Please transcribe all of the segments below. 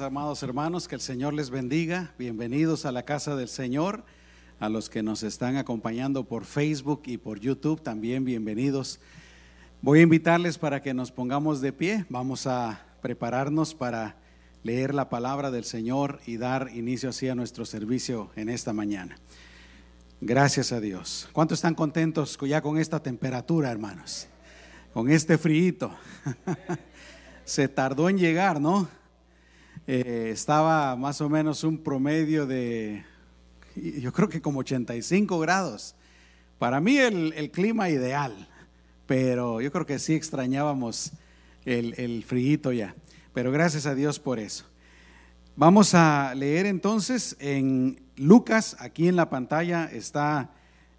Amados hermanos, que el Señor les bendiga. Bienvenidos a la casa del Señor. A los que nos están acompañando por Facebook y por YouTube, también bienvenidos. Voy a invitarles para que nos pongamos de pie. Vamos a prepararnos para leer la palabra del Señor y dar inicio así a nuestro servicio en esta mañana. Gracias a Dios. ¿Cuántos están contentos ya con esta temperatura, hermanos? Con este frío. Se tardó en llegar, ¿no? Eh, estaba más o menos un promedio de, yo creo que como 85 grados. Para mí el, clima ideal, pero yo creo que sí extrañábamos el, el frío ya. Pero gracias a Dios por eso. Vamos a leer entonces en Lucas, aquí en la pantalla está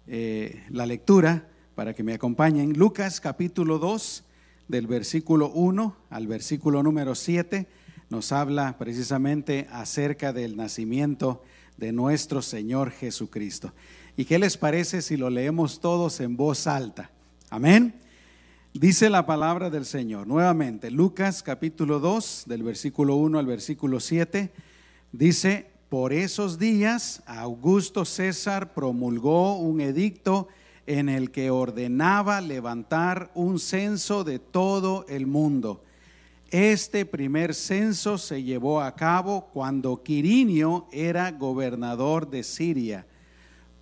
eh, la lectura para que me acompañen. Lucas capítulo 2, del versículo 1 al versículo número 7 nos habla precisamente acerca del nacimiento de nuestro Señor Jesucristo. ¿Y qué les parece si lo leemos todos en voz alta? Amén. Dice la palabra del Señor. Nuevamente, Lucas capítulo 2, del versículo 1 al versículo 7, dice, por esos días Augusto César promulgó un edicto en el que ordenaba levantar un censo de todo el mundo este primer censo se llevó a cabo cuando Quirinio era gobernador de Siria,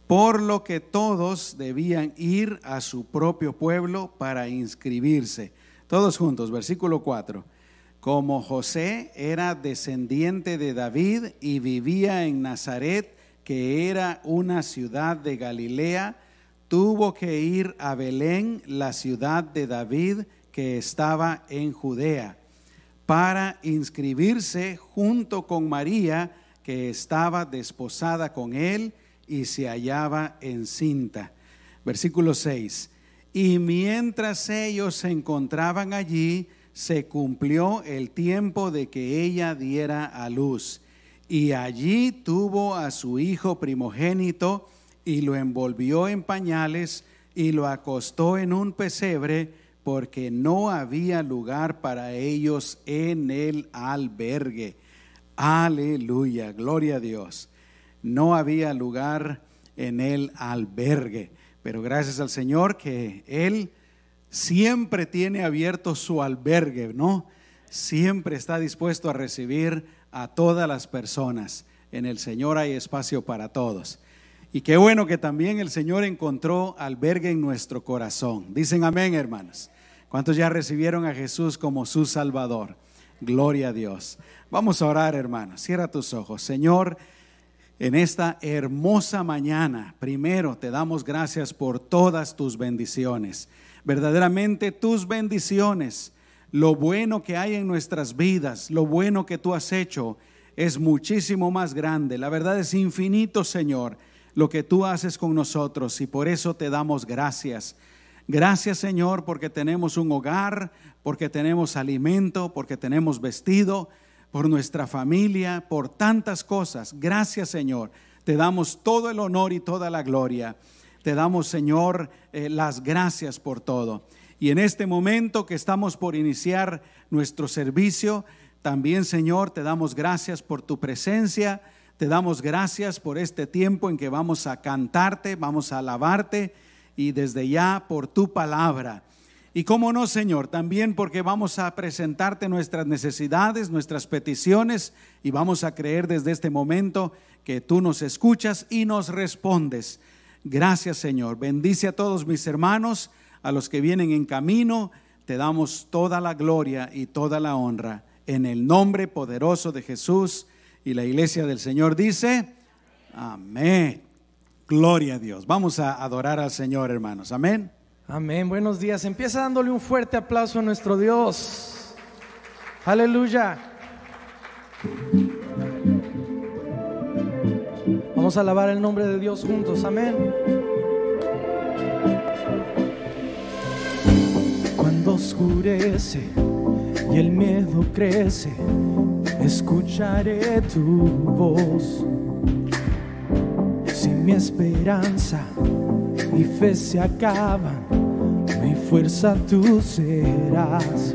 por lo que todos debían ir a su propio pueblo para inscribirse. Todos juntos, versículo 4. Como José era descendiente de David y vivía en Nazaret, que era una ciudad de Galilea, tuvo que ir a Belén, la ciudad de David, que estaba en Judea para inscribirse junto con María, que estaba desposada con él y se hallaba encinta. Versículo 6. Y mientras ellos se encontraban allí, se cumplió el tiempo de que ella diera a luz. Y allí tuvo a su hijo primogénito y lo envolvió en pañales y lo acostó en un pesebre porque no había lugar para ellos en el albergue. Aleluya, gloria a Dios. No había lugar en el albergue, pero gracias al Señor que Él siempre tiene abierto su albergue, ¿no? Siempre está dispuesto a recibir a todas las personas. En el Señor hay espacio para todos. Y qué bueno que también el Señor encontró albergue en nuestro corazón. Dicen amén, hermanos. ¿Cuántos ya recibieron a Jesús como su Salvador? Gloria a Dios. Vamos a orar, hermanos. Cierra tus ojos. Señor, en esta hermosa mañana, primero te damos gracias por todas tus bendiciones. Verdaderamente tus bendiciones, lo bueno que hay en nuestras vidas, lo bueno que tú has hecho, es muchísimo más grande. La verdad es infinito, Señor, lo que tú haces con nosotros y por eso te damos gracias. Gracias Señor porque tenemos un hogar, porque tenemos alimento, porque tenemos vestido, por nuestra familia, por tantas cosas. Gracias Señor. Te damos todo el honor y toda la gloria. Te damos Señor eh, las gracias por todo. Y en este momento que estamos por iniciar nuestro servicio, también Señor te damos gracias por tu presencia. Te damos gracias por este tiempo en que vamos a cantarte, vamos a alabarte y desde ya por tu palabra. Y cómo no, Señor, también porque vamos a presentarte nuestras necesidades, nuestras peticiones y vamos a creer desde este momento que tú nos escuchas y nos respondes. Gracias, Señor. Bendice a todos mis hermanos, a los que vienen en camino. Te damos toda la gloria y toda la honra en el nombre poderoso de Jesús. Y la iglesia del Señor dice, amén. Gloria a Dios. Vamos a adorar al Señor, hermanos. Amén. Amén. Buenos días. Empieza dándole un fuerte aplauso a nuestro Dios. Aleluya. Vamos a alabar el nombre de Dios juntos. Amén. Cuando oscurece y el miedo crece, escucharé tu voz mi esperanza mi fe se acaba, mi fuerza tú serás.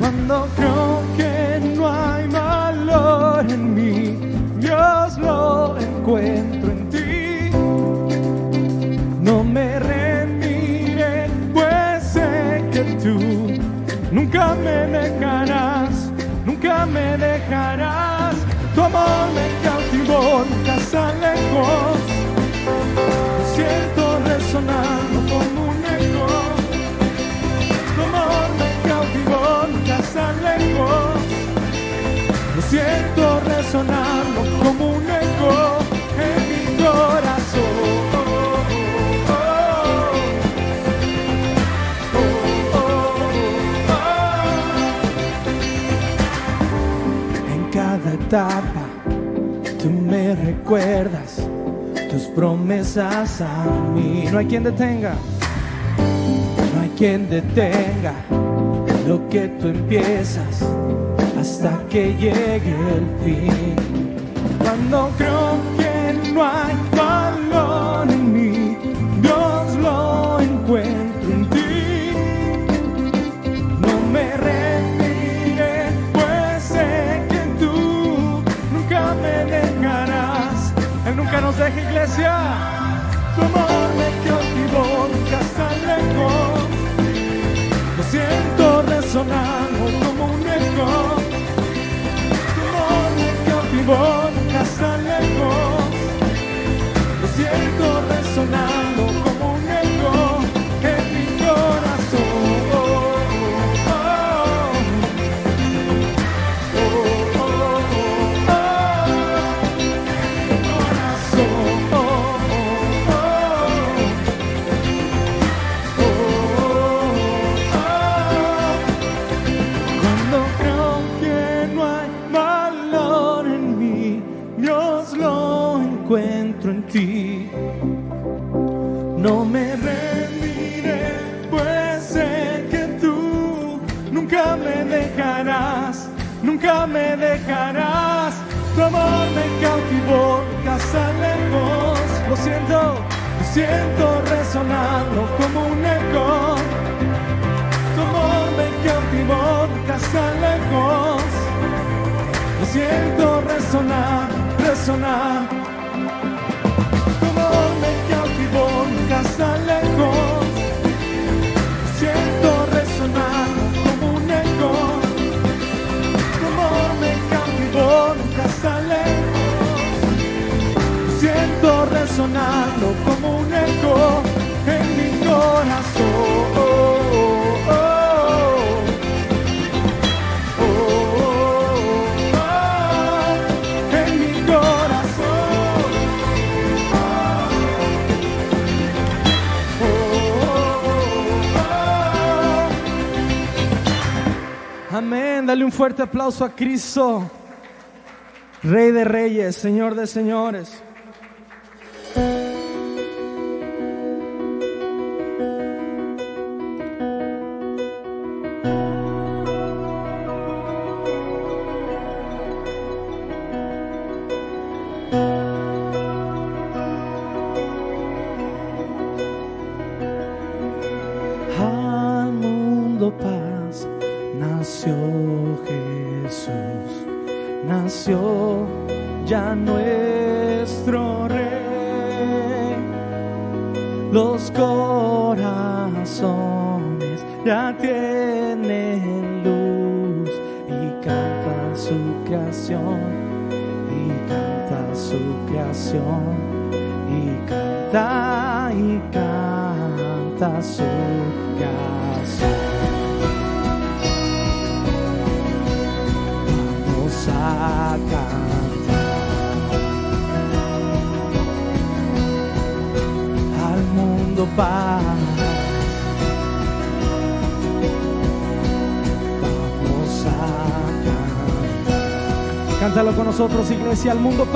Cuando creo que no hay valor en mí, Dios lo encuentro en ti. No me rendiré, pues sé que tú nunca me dejarás, nunca me dejarás. Tu amor me cautivó, nunca se alejó. Alejó. Lo siento resonando como un eco en mi corazón. En cada etapa tú me recuerdas tus promesas a mí. No hay quien detenga, no hay quien detenga lo que tú empiezas hasta que llegue el fin. Cuando creo que no hay valor en mí, Dios lo encuentro en ti. No me rendiré, pues sé que tú nunca me dejarás. Él nunca nos deja, iglesia. Tu amor me cautivó, cautivó, casa lejos. Lo siento, lo siento resonando como un eco. Amor me cautivó, está lejos. Lo siento resonar, resonar. Resonando como un eco en mi corazón. Amén. Dale un fuerte aplauso a Cristo, Rey de Reyes, Señor de Señores. Iglesia, al mundo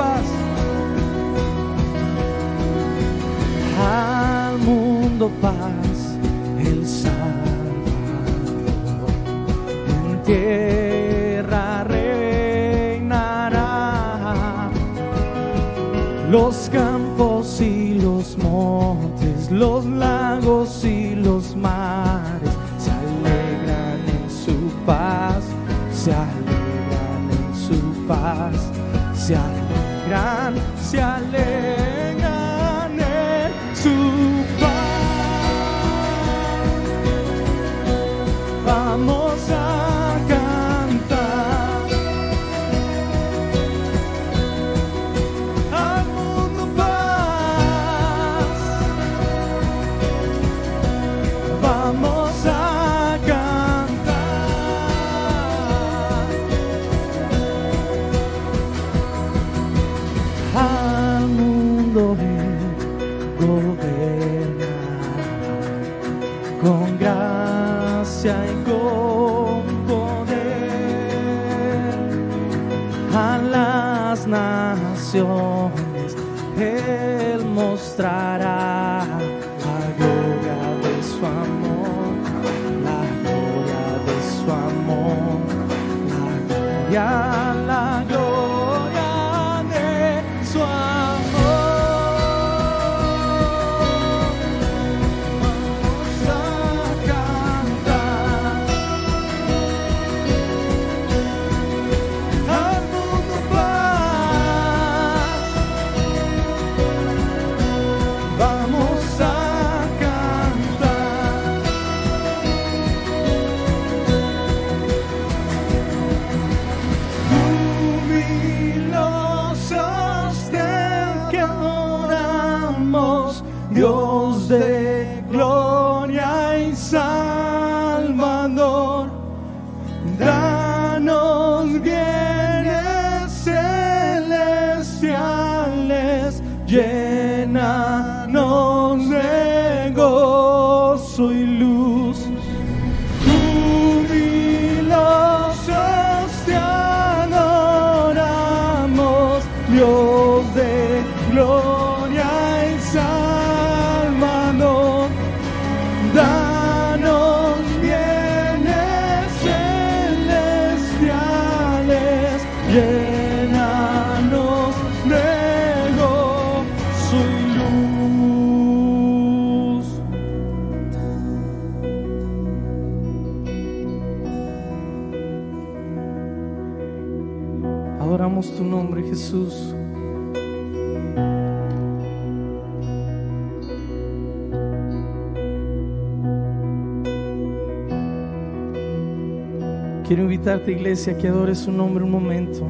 invitarte, iglesia, que adore su nombre un momento.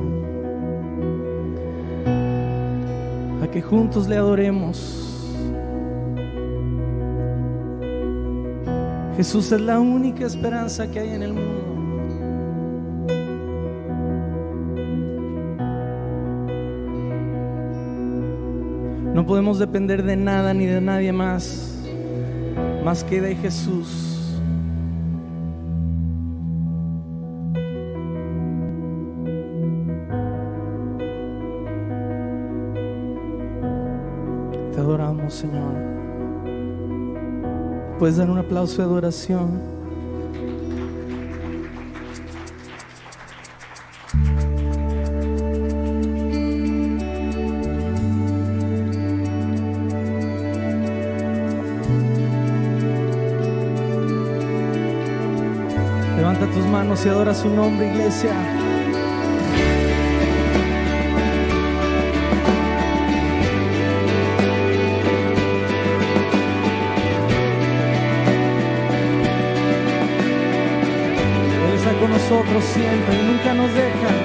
A que juntos le adoremos. Jesús es la única esperanza que hay en el mundo. No podemos depender de nada ni de nadie más, más que de Jesús. Puedes dar un aplauso de adoración. Levanta tus manos y adora su nombre, iglesia. siempre, nunca nos deja.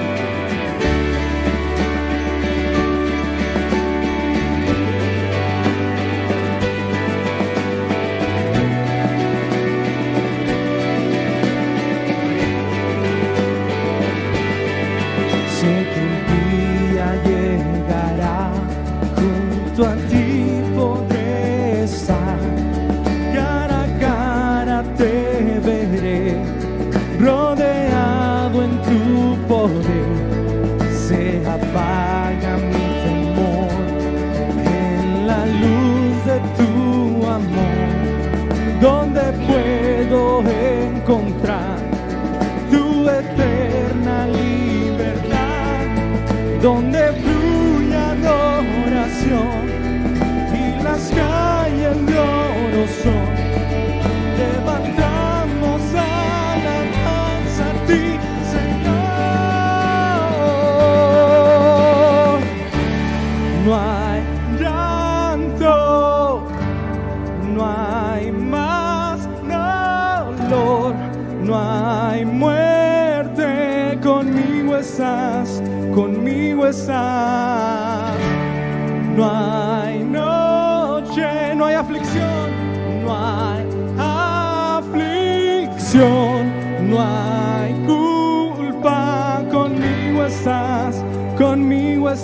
No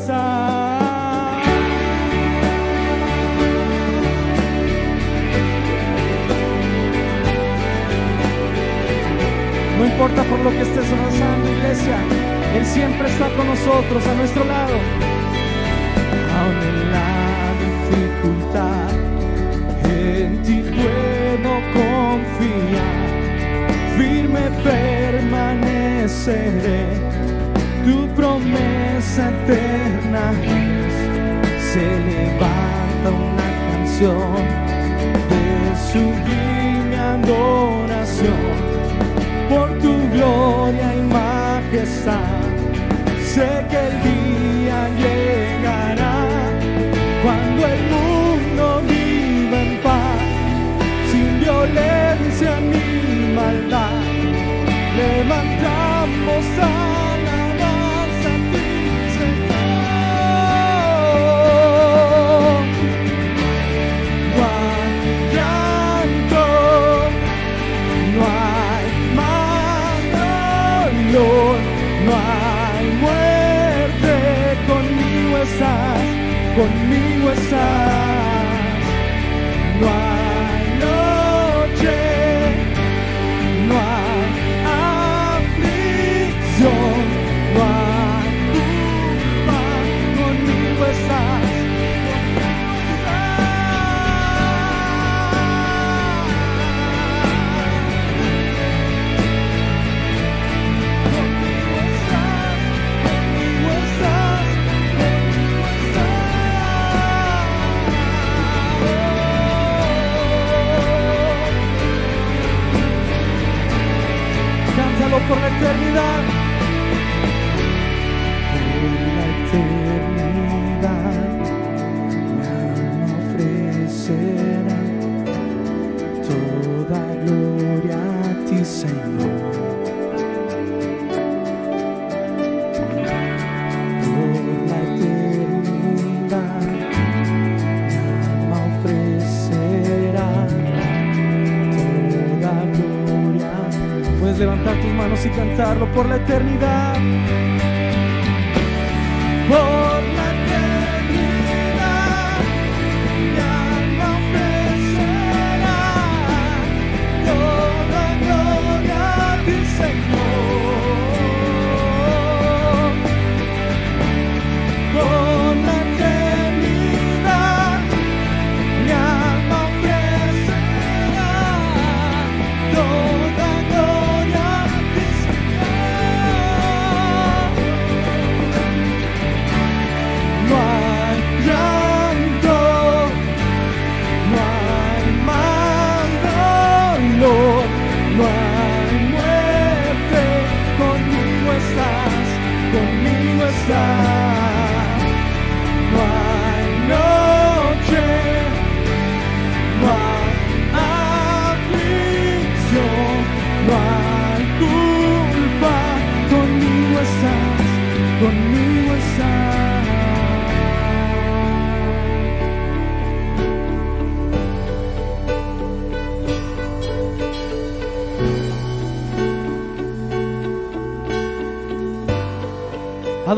importa por lo que estés pasando, iglesia, Él siempre está con nosotros, a nuestro lado. Aún en la dificultad, en ti puedo confiar. Firme permaneceré, tu promesa eterna. Se levanta una canción de sublime adoración por tu gloria y majestad. Sé que el día llegará cuando el mundo viva en paz, sin violencia ni maldad. Levantamos conmigo estás. Por la eternidad. Por la eternidad mi ofrecerá toda gloria a ti, Señor. Cantarlo por la eternidad.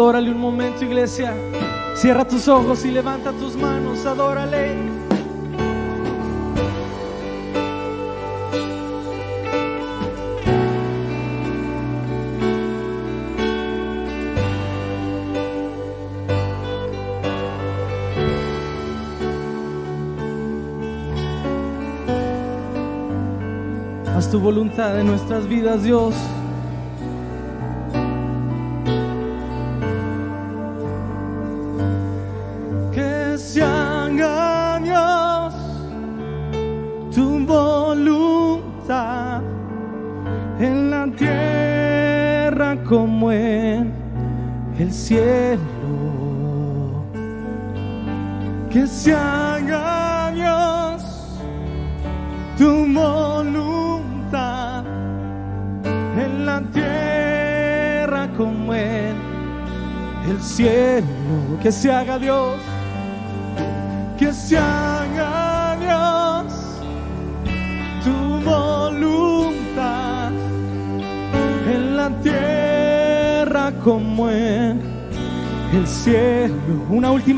Adórale un momento, iglesia. Cierra tus ojos y levanta tus manos. Adórale. Haz tu voluntad en nuestras vidas, Dios.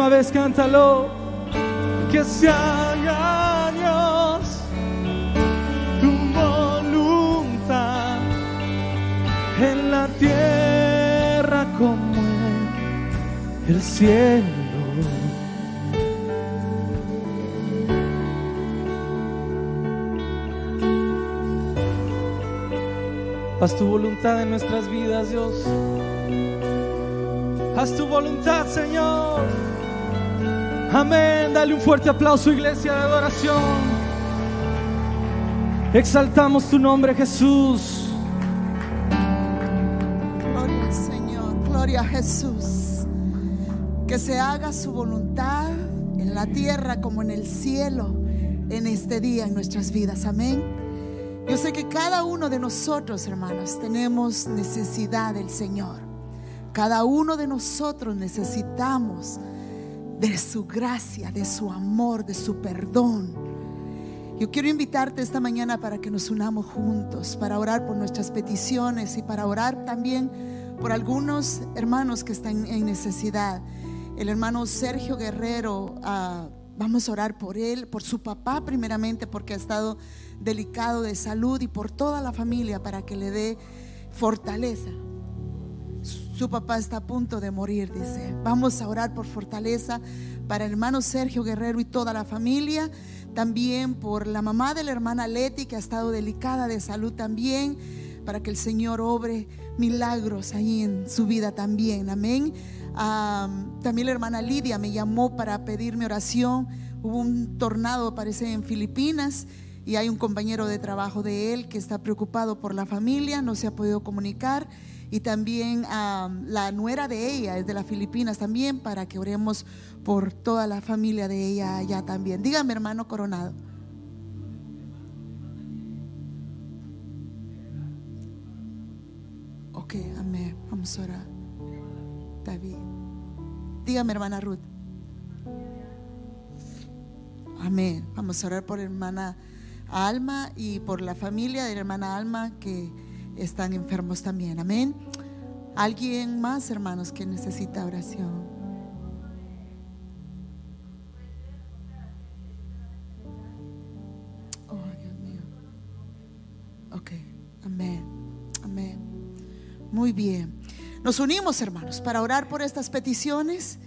Última vez cántalo, que se haga Dios tu voluntad en la tierra como en el cielo. Haz tu voluntad en nuestras vidas, Dios. Haz tu voluntad, Señor. Amén. Dale un fuerte aplauso, iglesia de adoración. Exaltamos tu nombre, Jesús. Gloria al Señor, gloria a Jesús. Que se haga su voluntad en la tierra como en el cielo en este día en nuestras vidas. Amén. Yo sé que cada uno de nosotros, hermanos, tenemos necesidad del Señor. Cada uno de nosotros necesitamos de su gracia, de su amor, de su perdón. Yo quiero invitarte esta mañana para que nos unamos juntos, para orar por nuestras peticiones y para orar también por algunos hermanos que están en necesidad. El hermano Sergio Guerrero, ah, vamos a orar por él, por su papá primeramente, porque ha estado delicado de salud y por toda la familia para que le dé fortaleza. Su papá está a punto de morir, dice. Vamos a orar por fortaleza para el hermano Sergio Guerrero y toda la familia. También por la mamá de la hermana Leti, que ha estado delicada de salud también, para que el Señor obre milagros ahí en su vida también. Amén. También la hermana Lidia me llamó para pedirme oración. Hubo un tornado, parece, en Filipinas y hay un compañero de trabajo de él que está preocupado por la familia, no se ha podido comunicar. Y también ah, la nuera de ella es de las Filipinas también, para que oremos por toda la familia de ella allá también. Dígame, hermano Coronado. Ok, amén. Vamos a orar. David. Dígame, hermana Ruth. Amén. Vamos a orar por hermana Alma y por la familia de la hermana Alma que están enfermos también. Amén. ¿Alguien más, hermanos, que necesita oración? Oh, Dios mío. Ok, amén, amén. Muy bien. Nos unimos, hermanos, para orar por estas peticiones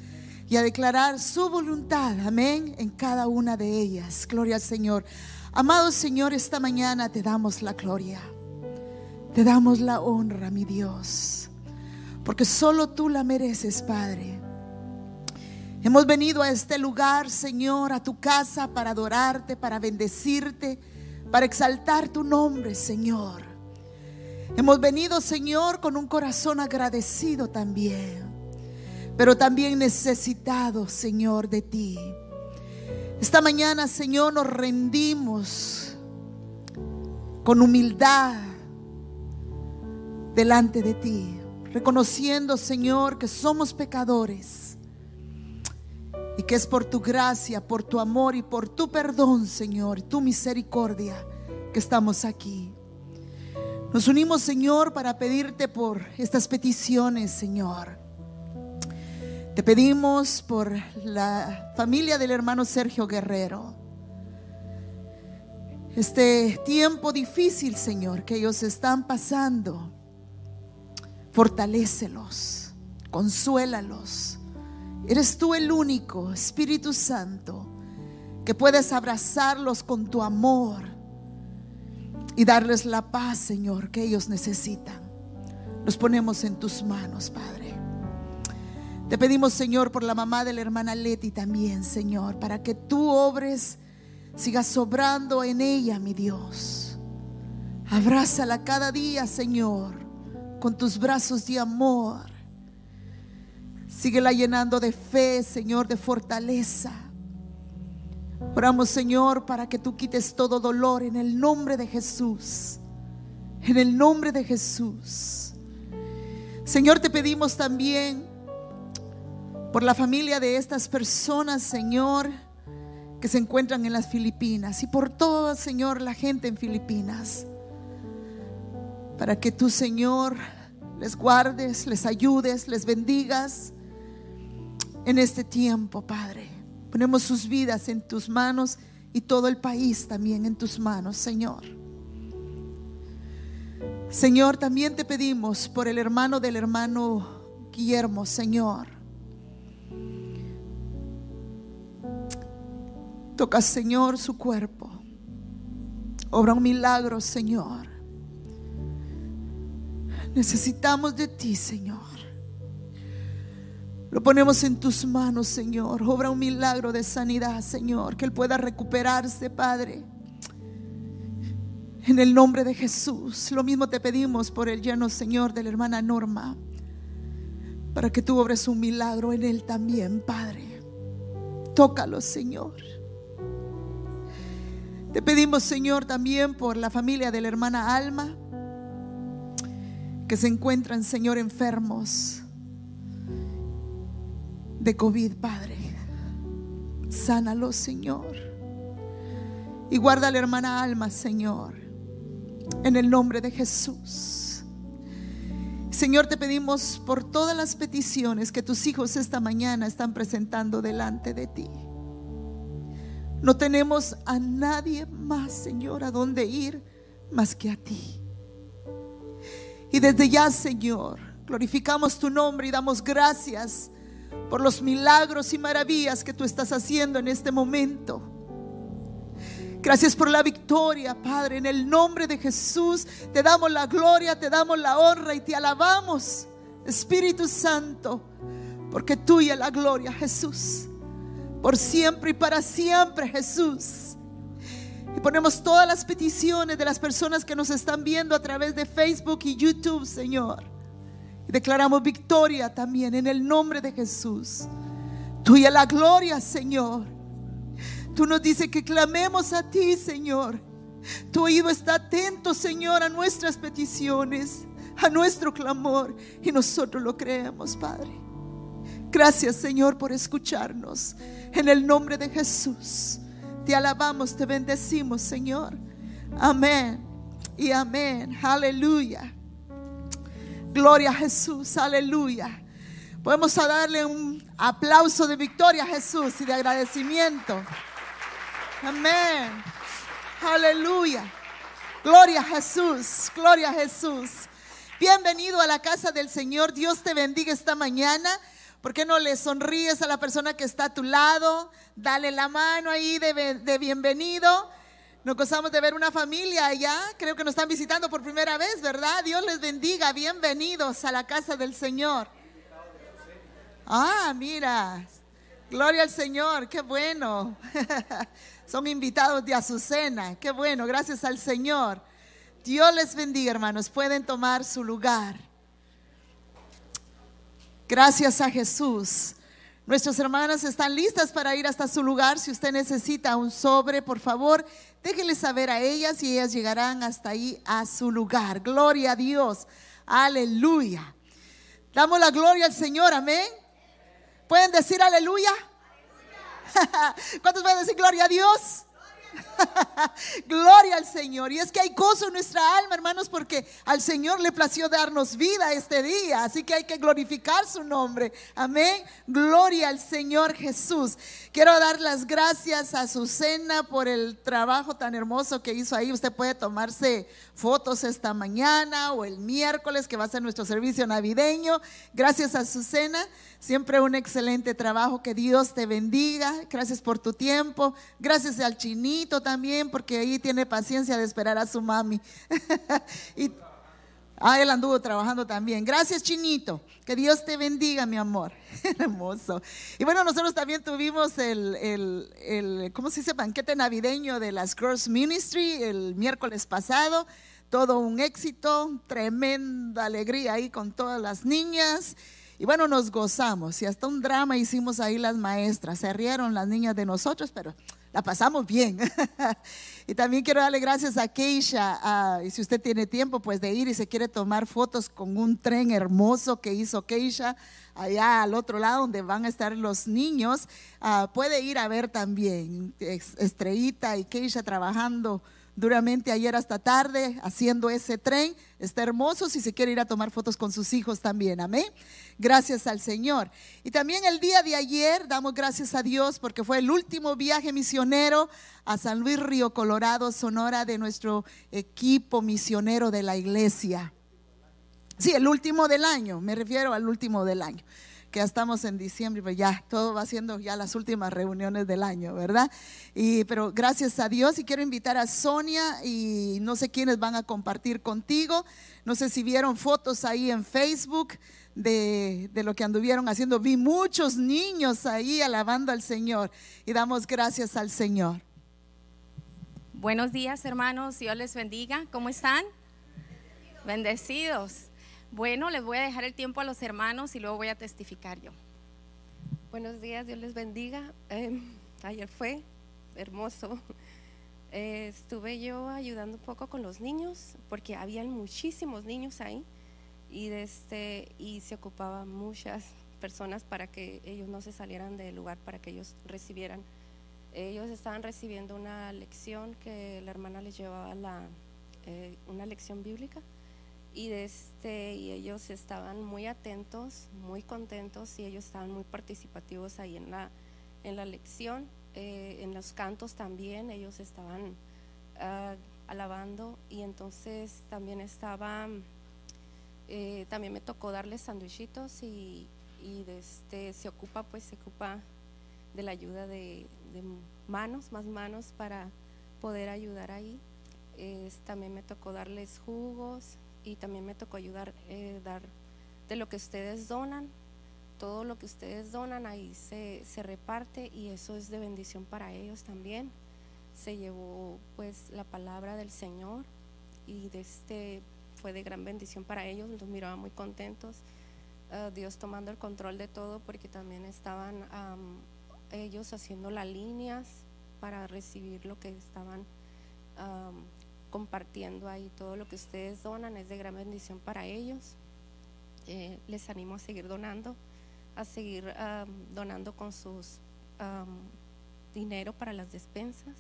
y a declarar su voluntad, amén, en cada una de ellas. Gloria al Señor. Amado Señor, esta mañana te damos la gloria, te damos la honra, mi Dios, porque solo tú la mereces, Padre. Hemos venido a este lugar, Señor, a tu casa para adorarte, para bendecirte, para exaltar tu nombre, Señor. Hemos venido, Señor, con un corazón agradecido también, pero también necesitado, Señor, de ti. Esta mañana, Señor, nos rendimos con humildad delante de ti, reconociendo, Señor, que somos pecadores y que es por tu gracia, por tu amor y por tu perdón, Señor, tu misericordia que estamos aquí. Nos unimos, Señor, para pedirte por estas peticiones, Señor. Te pedimos por la familia del hermano Sergio Guerrero. Este tiempo difícil, Señor, que ellos están pasando, fortalécelos, consuélalos. Eres tú el único, Espíritu Santo, que puedes abrazarlos con tu amor y darles la paz, Señor, que ellos necesitan. Los ponemos en tus manos, Padre. Te pedimos, Señor, por la mamá de la hermana Leti también, Señor, para que tú obres, sigas sobrando en ella, mi Dios. Abrázala cada día, Señor, con tus brazos de amor. Síguela llenando de fe, Señor, de fortaleza. Oramos, Señor, para que tú quites todo dolor en el nombre de Jesús. En el nombre de Jesús. Señor, te pedimos también por la familia de estas personas, Señor, que se encuentran en las Filipinas y por toda, Señor, la gente en Filipinas. Para que tú, Señor, les guardes, les ayudes, les bendigas en este tiempo, Padre. Ponemos sus vidas en tus manos y todo el país también en tus manos, Señor. Señor, también te pedimos por el hermano del hermano Guillermo, Señor. Toca, Señor, su cuerpo. Obra un milagro, Señor. Necesitamos de ti, Señor. Lo ponemos en tus manos, Señor. Obra un milagro de sanidad, Señor. Que Él pueda recuperarse, Padre. En el nombre de Jesús. Lo mismo te pedimos por el lleno, Señor, de la hermana Norma. Para que tú obres un milagro en Él también, Padre. Tócalo, Señor. Te pedimos, Señor, también por la familia de la hermana Alma, que se encuentran, Señor, enfermos de COVID, Padre. Sánalo, Señor. Y guarda la hermana Alma, Señor, en el nombre de Jesús. Señor, te pedimos por todas las peticiones que tus hijos esta mañana están presentando delante de ti. No tenemos a nadie más, Señor, a dónde ir más que a ti. Y desde ya, Señor, glorificamos tu nombre y damos gracias por los milagros y maravillas que tú estás haciendo en este momento. Gracias por la victoria, Padre. En el nombre de Jesús te damos la gloria, te damos la honra y te alabamos, Espíritu Santo, porque tuya es la gloria, Jesús por siempre y para siempre, Jesús. Y ponemos todas las peticiones de las personas que nos están viendo a través de Facebook y YouTube, Señor. Y declaramos victoria también en el nombre de Jesús. Tuya la gloria, Señor. Tú nos dices que clamemos a ti, Señor. Tu oído está atento, Señor, a nuestras peticiones, a nuestro clamor. Y nosotros lo creemos, Padre. Gracias, Señor, por escucharnos. En el nombre de Jesús. Te alabamos, te bendecimos, Señor. Amén y amén. Aleluya. Gloria a Jesús. Aleluya. Podemos darle un aplauso de victoria a Jesús y de agradecimiento. Amén. Aleluya. Gloria a Jesús. Gloria a Jesús. Bienvenido a la casa del Señor. Dios te bendiga esta mañana. ¿Por qué no le sonríes a la persona que está a tu lado? Dale la mano ahí de, bienvenido. Nos gozamos de ver una familia allá. Creo que nos están visitando por primera vez, ¿verdad? Dios les bendiga. Bienvenidos a la casa del Señor. Ah, mira. Gloria al Señor. Qué bueno. Son invitados de Azucena. Qué bueno. Gracias al Señor. Dios les bendiga, hermanos. Pueden tomar su lugar. Gracias a Jesús. Nuestras hermanas están listas para ir hasta su lugar. Si usted necesita un sobre, por favor, déjenle saber a ellas y ellas llegarán hasta ahí a su lugar. Gloria a Dios. Aleluya. Damos la gloria al Señor. Amén. ¿Pueden decir aleluya? ¿Cuántos pueden decir gloria a Dios? Gloria al Señor. Y es que hay gozo en nuestra alma, hermanos, porque al Señor le plació darnos vida este día. Así que hay que glorificar su nombre. Amén. Gloria al Señor Jesús. Quiero dar las gracias a Susana por el trabajo tan hermoso que hizo ahí. Usted puede tomarse fotos esta mañana o el miércoles que va a ser nuestro servicio navideño. Gracias a Susana. Siempre un excelente trabajo. Que Dios te bendiga. Gracias por tu tiempo. Gracias al chinito también, porque ahí tiene paciencia de esperar a su mami. y ah, él anduvo trabajando también. Gracias, chinito. Que Dios te bendiga, mi amor. Hermoso. Y bueno, nosotros también tuvimos el, el, el, ¿cómo se dice? Banquete navideño de las Girls Ministry el miércoles pasado. Todo un éxito, tremenda alegría ahí con todas las niñas. Y bueno, nos gozamos y hasta un drama hicimos ahí las maestras. Se rieron las niñas de nosotros, pero la pasamos bien. y también quiero darle gracias a Keisha, ah, y si usted tiene tiempo, pues de ir y se quiere tomar fotos con un tren hermoso que hizo Keisha allá al otro lado donde van a estar los niños, ah, puede ir a ver también Estrellita y Keisha trabajando duramente ayer hasta tarde haciendo ese tren. Está hermoso si se quiere ir a tomar fotos con sus hijos también. Amén. Gracias al Señor. Y también el día de ayer damos gracias a Dios porque fue el último viaje misionero a San Luis Río Colorado, Sonora, de nuestro equipo misionero de la iglesia. Sí, el último del año, me refiero al último del año que ya estamos en diciembre, pues ya todo va siendo ya las últimas reuniones del año, ¿verdad? Y, pero gracias a Dios y quiero invitar a Sonia y no sé quiénes van a compartir contigo. No sé si vieron fotos ahí en Facebook de, de, lo que anduvieron haciendo. Vi muchos niños ahí alabando al Señor y damos gracias al Señor. Buenos días hermanos, Dios les bendiga. ¿Cómo están? Bendecidos. Bueno, les voy a dejar el tiempo a los hermanos y luego voy a testificar yo. Buenos días, Dios les bendiga. Em, ayer fue hermoso. Eh, estuve yo ayudando un poco con los niños porque habían muchísimos niños ahí y, este, y se ocupaban muchas personas para que ellos no se salieran del lugar, para que ellos recibieran. Ellos estaban recibiendo una lección que la hermana les llevaba, la, eh, una lección bíblica y, este, y ellos estaban muy atentos, muy contentos y ellos estaban muy participativos ahí en la, en la lección, eh, en los cantos también, ellos estaban ah, alabando y entonces también estaba, eh, también me tocó darles sandwichitos y, y este, se ocupa, pues se ocupa de la ayuda de, manos, más manos para poder ayudar ahí. también me tocó darles jugos, y también me tocó ayudar, eh, dar de lo que ustedes donan, todo lo que ustedes donan ahí se, se, reparte y eso es de bendición para ellos también. Se llevó pues la palabra del Señor y este fue de gran bendición para ellos, nos miraban muy contentos. Ah, Dios tomando el control de todo porque también estaban ellos haciendo las líneas para recibir lo que estaban compartiendo ahí todo lo que ustedes donan, es de gran bendición para ellos. Eh, les animo a seguir donando, a seguir donando con sus dinero para las despensas,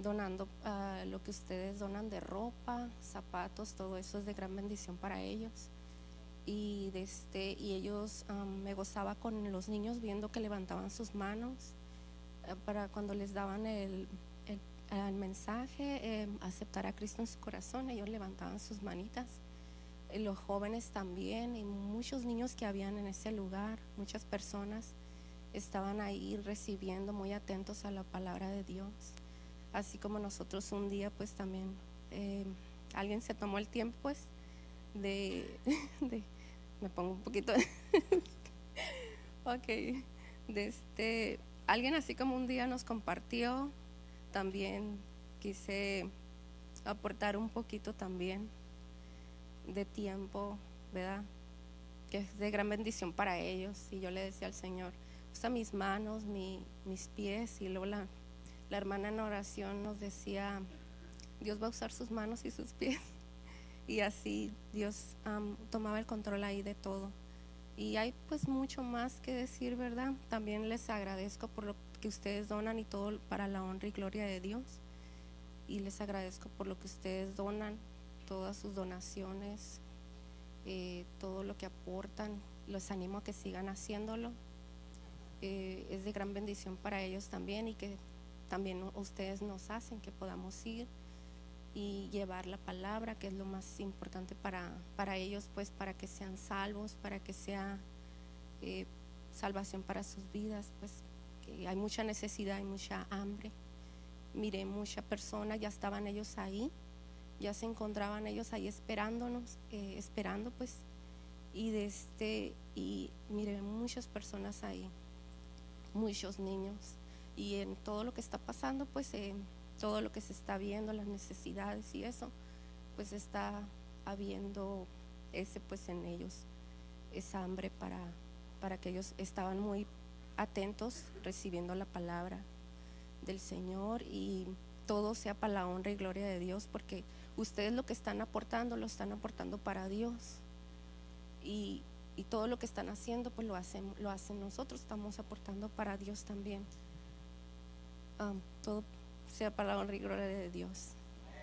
donando ah, lo que ustedes donan de ropa, zapatos, todo eso es de gran bendición para ellos. Y, este, y ellos me gozaba con los niños viendo que levantaban sus manos eh, para cuando les daban el al mensaje, em, aceptar a Cristo en su corazón, ellos levantaban sus manitas. Eh, los jóvenes también y muchos niños que habían en ese lugar, muchas personas estaban ahí recibiendo, muy atentos a la palabra de Dios. Así como nosotros un día pues también em, alguien se tomó el tiempo pues de, me pongo un poquito, ok, de este, alguien así como un día nos compartió también quise aportar un poquito también de tiempo, ¿verdad? Que es de gran bendición para ellos. Y yo le decía al Señor, usa mis manos, mis pies. Y luego la, hermana en oración nos decía, Dios va a usar sus manos y sus pies. Y así Dios tomaba el control ahí de todo. Y hay pues mucho más que decir, ¿verdad? También les agradezco por lo que ustedes donan y todo para la honra y gloria de Dios. Y les agradezco por lo que ustedes donan, todas sus donaciones, eh, todo lo que aportan. Los animo a que sigan haciéndolo. Eh, es de gran bendición para ellos también y que también ustedes nos hacen que podamos ir y llevar la palabra, que es lo más importante para, para ellos, pues para que sean salvos, para que sea eh, salvación para sus vidas, pues hay mucha necesidad, hay mucha hambre. Miré mucha persona, ya estaban ellos ahí, ya se encontraban ellos ahí esperándonos, eh, esperando pues, y de este, y miré muchas personas ahí, muchos niños, y en todo lo que está pasando, pues, eh, todo lo que se está viendo, las necesidades y eso, pues está habiendo ese pues en ellos, esa hambre para, para que ellos estaban muy atentos recibiendo la palabra del Señor y todo sea para la honra y gloria de Dios, porque ustedes lo que están aportando, lo están aportando para Dios. Y, y todo lo que están haciendo, pues lo hacen, lo hacen nosotros, estamos aportando para Dios también. Ah, todo sea para la honra y de Dios.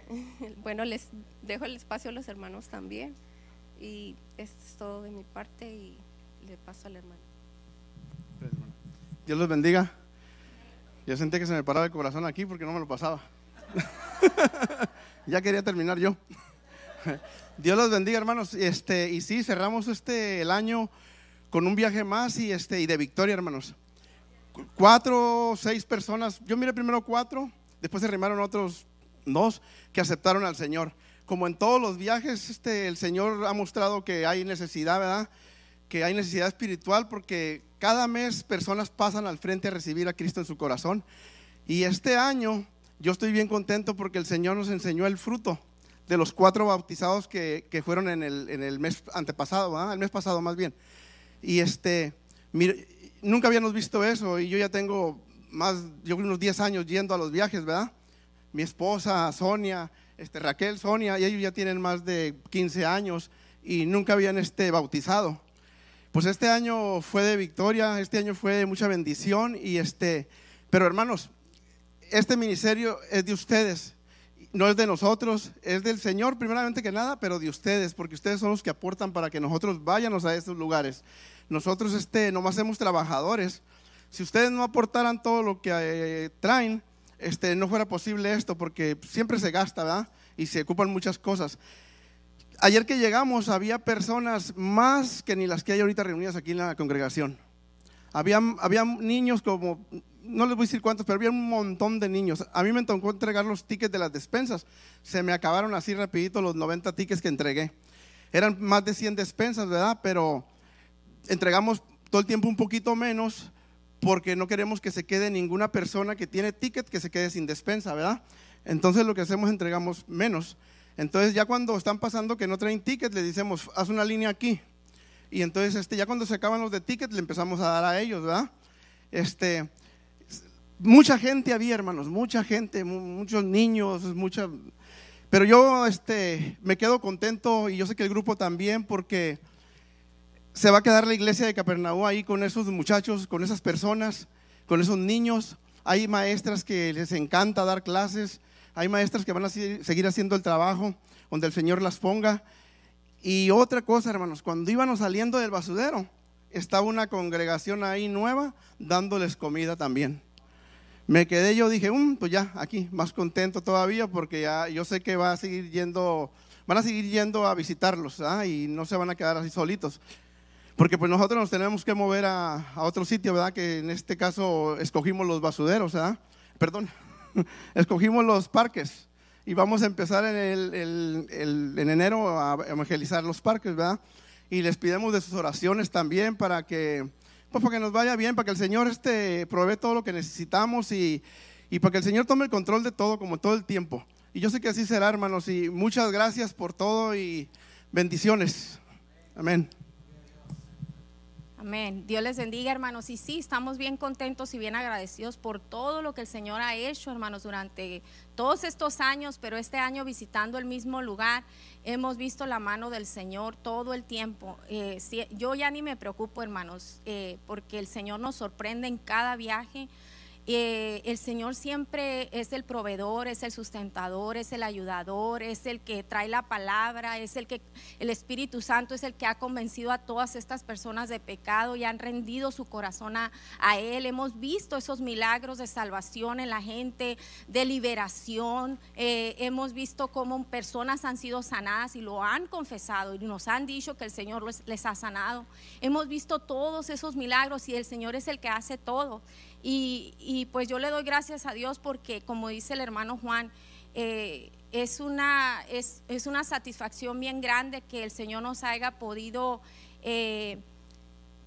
Bueno, les dejo el espacio a los hermanos también. Y esto es todo de mi parte y le paso al hermano. Dios los bendiga. Yo sentí que se me paraba el corazón aquí porque no me lo pasaba. ya quería terminar yo. Dios los bendiga, hermanos. Este, y sí, cerramos este el año con un viaje más y este y de victoria, hermanos. Cuatro, seis personas. Yo miré primero cuatro, después se arrimaron otros dos que aceptaron al Señor. Como en todos los viajes, este, el Señor ha mostrado que hay necesidad, ¿verdad? Que hay necesidad espiritual porque cada mes personas pasan al frente a recibir a Cristo en su corazón. Y este año yo estoy bien contento porque el Señor nos enseñó el fruto de los cuatro bautizados que, fueron en el, en el, mes antepasado, ¿verdad? el mes pasado más bien. Y este, nunca habíamos visto eso y yo ya tengo más, yo creo unos 10 años yendo a los viajes, ¿verdad? Mi esposa, Sonia, este, Raquel, Sonia, y ellos ya tienen más de 15 años y nunca habían este, bautizado. Pues este año fue de victoria, este año fue de mucha bendición y este, pero hermanos, este ministerio es de ustedes, no es de nosotros, es del Señor primeramente que nada, pero de ustedes, porque ustedes son los que aportan para que nosotros vayamos a estos lugares. Nosotros este, nomás somos trabajadores. Si ustedes no aportaran todo lo que eh, traen, este, no fuera posible esto, porque siempre se gasta, ¿verdad? Y se ocupan muchas cosas. Ayer que llegamos había personas más que ni las que hay ahorita reunidas aquí en la congregación. Había, había niños como no les voy a decir cuántos, pero había un montón de niños. A mí me tocó entregar los tickets de las despensas. Se me acabaron así rapidito los 90 tickets que entregué. Eran más de 100 despensas, ¿verdad? Pero entregamos todo el tiempo un poquito menos porque no queremos que se quede ninguna persona que tiene ticket que se quede sin despensa, ¿verdad? Entonces lo que hacemos entregamos menos. Entonces ya cuando están pasando que no traen ticket, le decimos, haz una línea aquí. Y entonces este, ya cuando se acaban los de ticket, le empezamos a dar a ellos, ¿verdad? Este, Mucha gente había, hermanos, mucha gente, muchos niños, mucha... Pero yo este, me quedo contento y yo sé que el grupo también porque se va a quedar la iglesia de Capernaú ahí con esos muchachos, con esas personas, con esos niños. Hay maestras que les encanta dar clases, hay maestras que van a seguir haciendo el trabajo donde el Señor las ponga. Y otra cosa, hermanos, cuando íbamos saliendo del basurero, estaba una congregación ahí nueva dándoles comida también me quedé yo, dije, um, pues ya, aquí, más contento todavía porque ya yo sé que va a seguir yendo, van a seguir yendo a visitarlos ¿ah? y no se van a quedar así solitos. Porque pues nosotros nos tenemos que mover a, otro sitio, ¿verdad? Que en este caso escogimos los basureros, ¿verdad? Perdón, escogimos los parques y vamos a empezar en, el, en enero a evangelizar los parques, ¿verdad? Y les pidemos de sus oraciones también para que pues para que nos vaya bien, para que el Señor este, provee todo lo que necesitamos y, y para que el Señor tome el control de todo, como todo el tiempo. Y yo sé que así será, hermanos, y muchas gracias por todo y bendiciones. Amén. Amén. Dios les bendiga, hermanos. Y sí, estamos bien contentos y bien agradecidos por todo lo que el Señor ha hecho, hermanos, durante todos estos años, pero este año visitando el mismo lugar, hemos visto la mano del Señor todo el tiempo. Eh, yo ya ni me preocupo, hermanos, eh, porque el Señor nos sorprende en cada viaje. Eh, el Señor siempre es el proveedor, es el sustentador, es el ayudador, es el que trae la palabra, es el que el Espíritu Santo es el que ha convencido a todas estas personas de pecado y han rendido su corazón a, Él. Hemos visto esos milagros de salvación en la gente, de liberación. Eh, hemos visto cómo personas han sido sanadas y lo han confesado y nos han dicho que el Señor les ha sanado. Hemos visto todos esos milagros y el Señor es el que hace todo. Y, pues yo le doy gracias a Dios porque, como dice el hermano Juan, eh, es, una, es, una satisfacción bien grande que el Señor nos haya podido eh,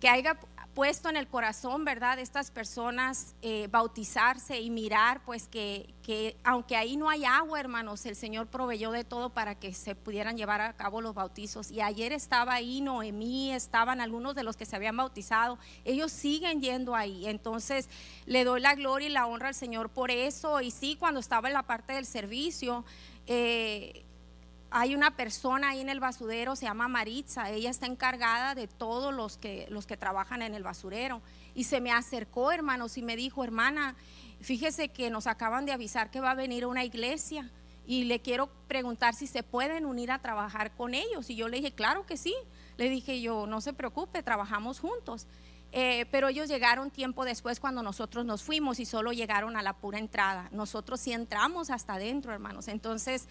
que haya puesto en el corazón, ¿verdad?, de estas personas eh, bautizarse y mirar, pues que, que, aunque ahí no hay agua, hermanos, el Señor proveyó de todo para que se pudieran llevar a cabo los bautizos. Y ayer estaba ahí Noemí, estaban algunos de los que se habían bautizado, ellos siguen yendo ahí. Entonces, le doy la gloria y la honra al Señor por eso. Y sí, cuando estaba en la parte del servicio, eh, hay una persona ahí en el basurero, se llama Maritza, ella está encargada de todos los que, los que trabajan en el basurero. Y se me acercó, hermanos, y me dijo, hermana, fíjese que nos acaban de avisar que va a venir una iglesia y le quiero preguntar si se pueden unir a trabajar con ellos. Y yo le dije, claro que sí. Le dije yo, no se preocupe, trabajamos juntos. Eh, pero ellos llegaron tiempo después cuando nosotros nos fuimos y solo llegaron a la pura entrada. Nosotros sí entramos hasta adentro, hermanos. Entonces,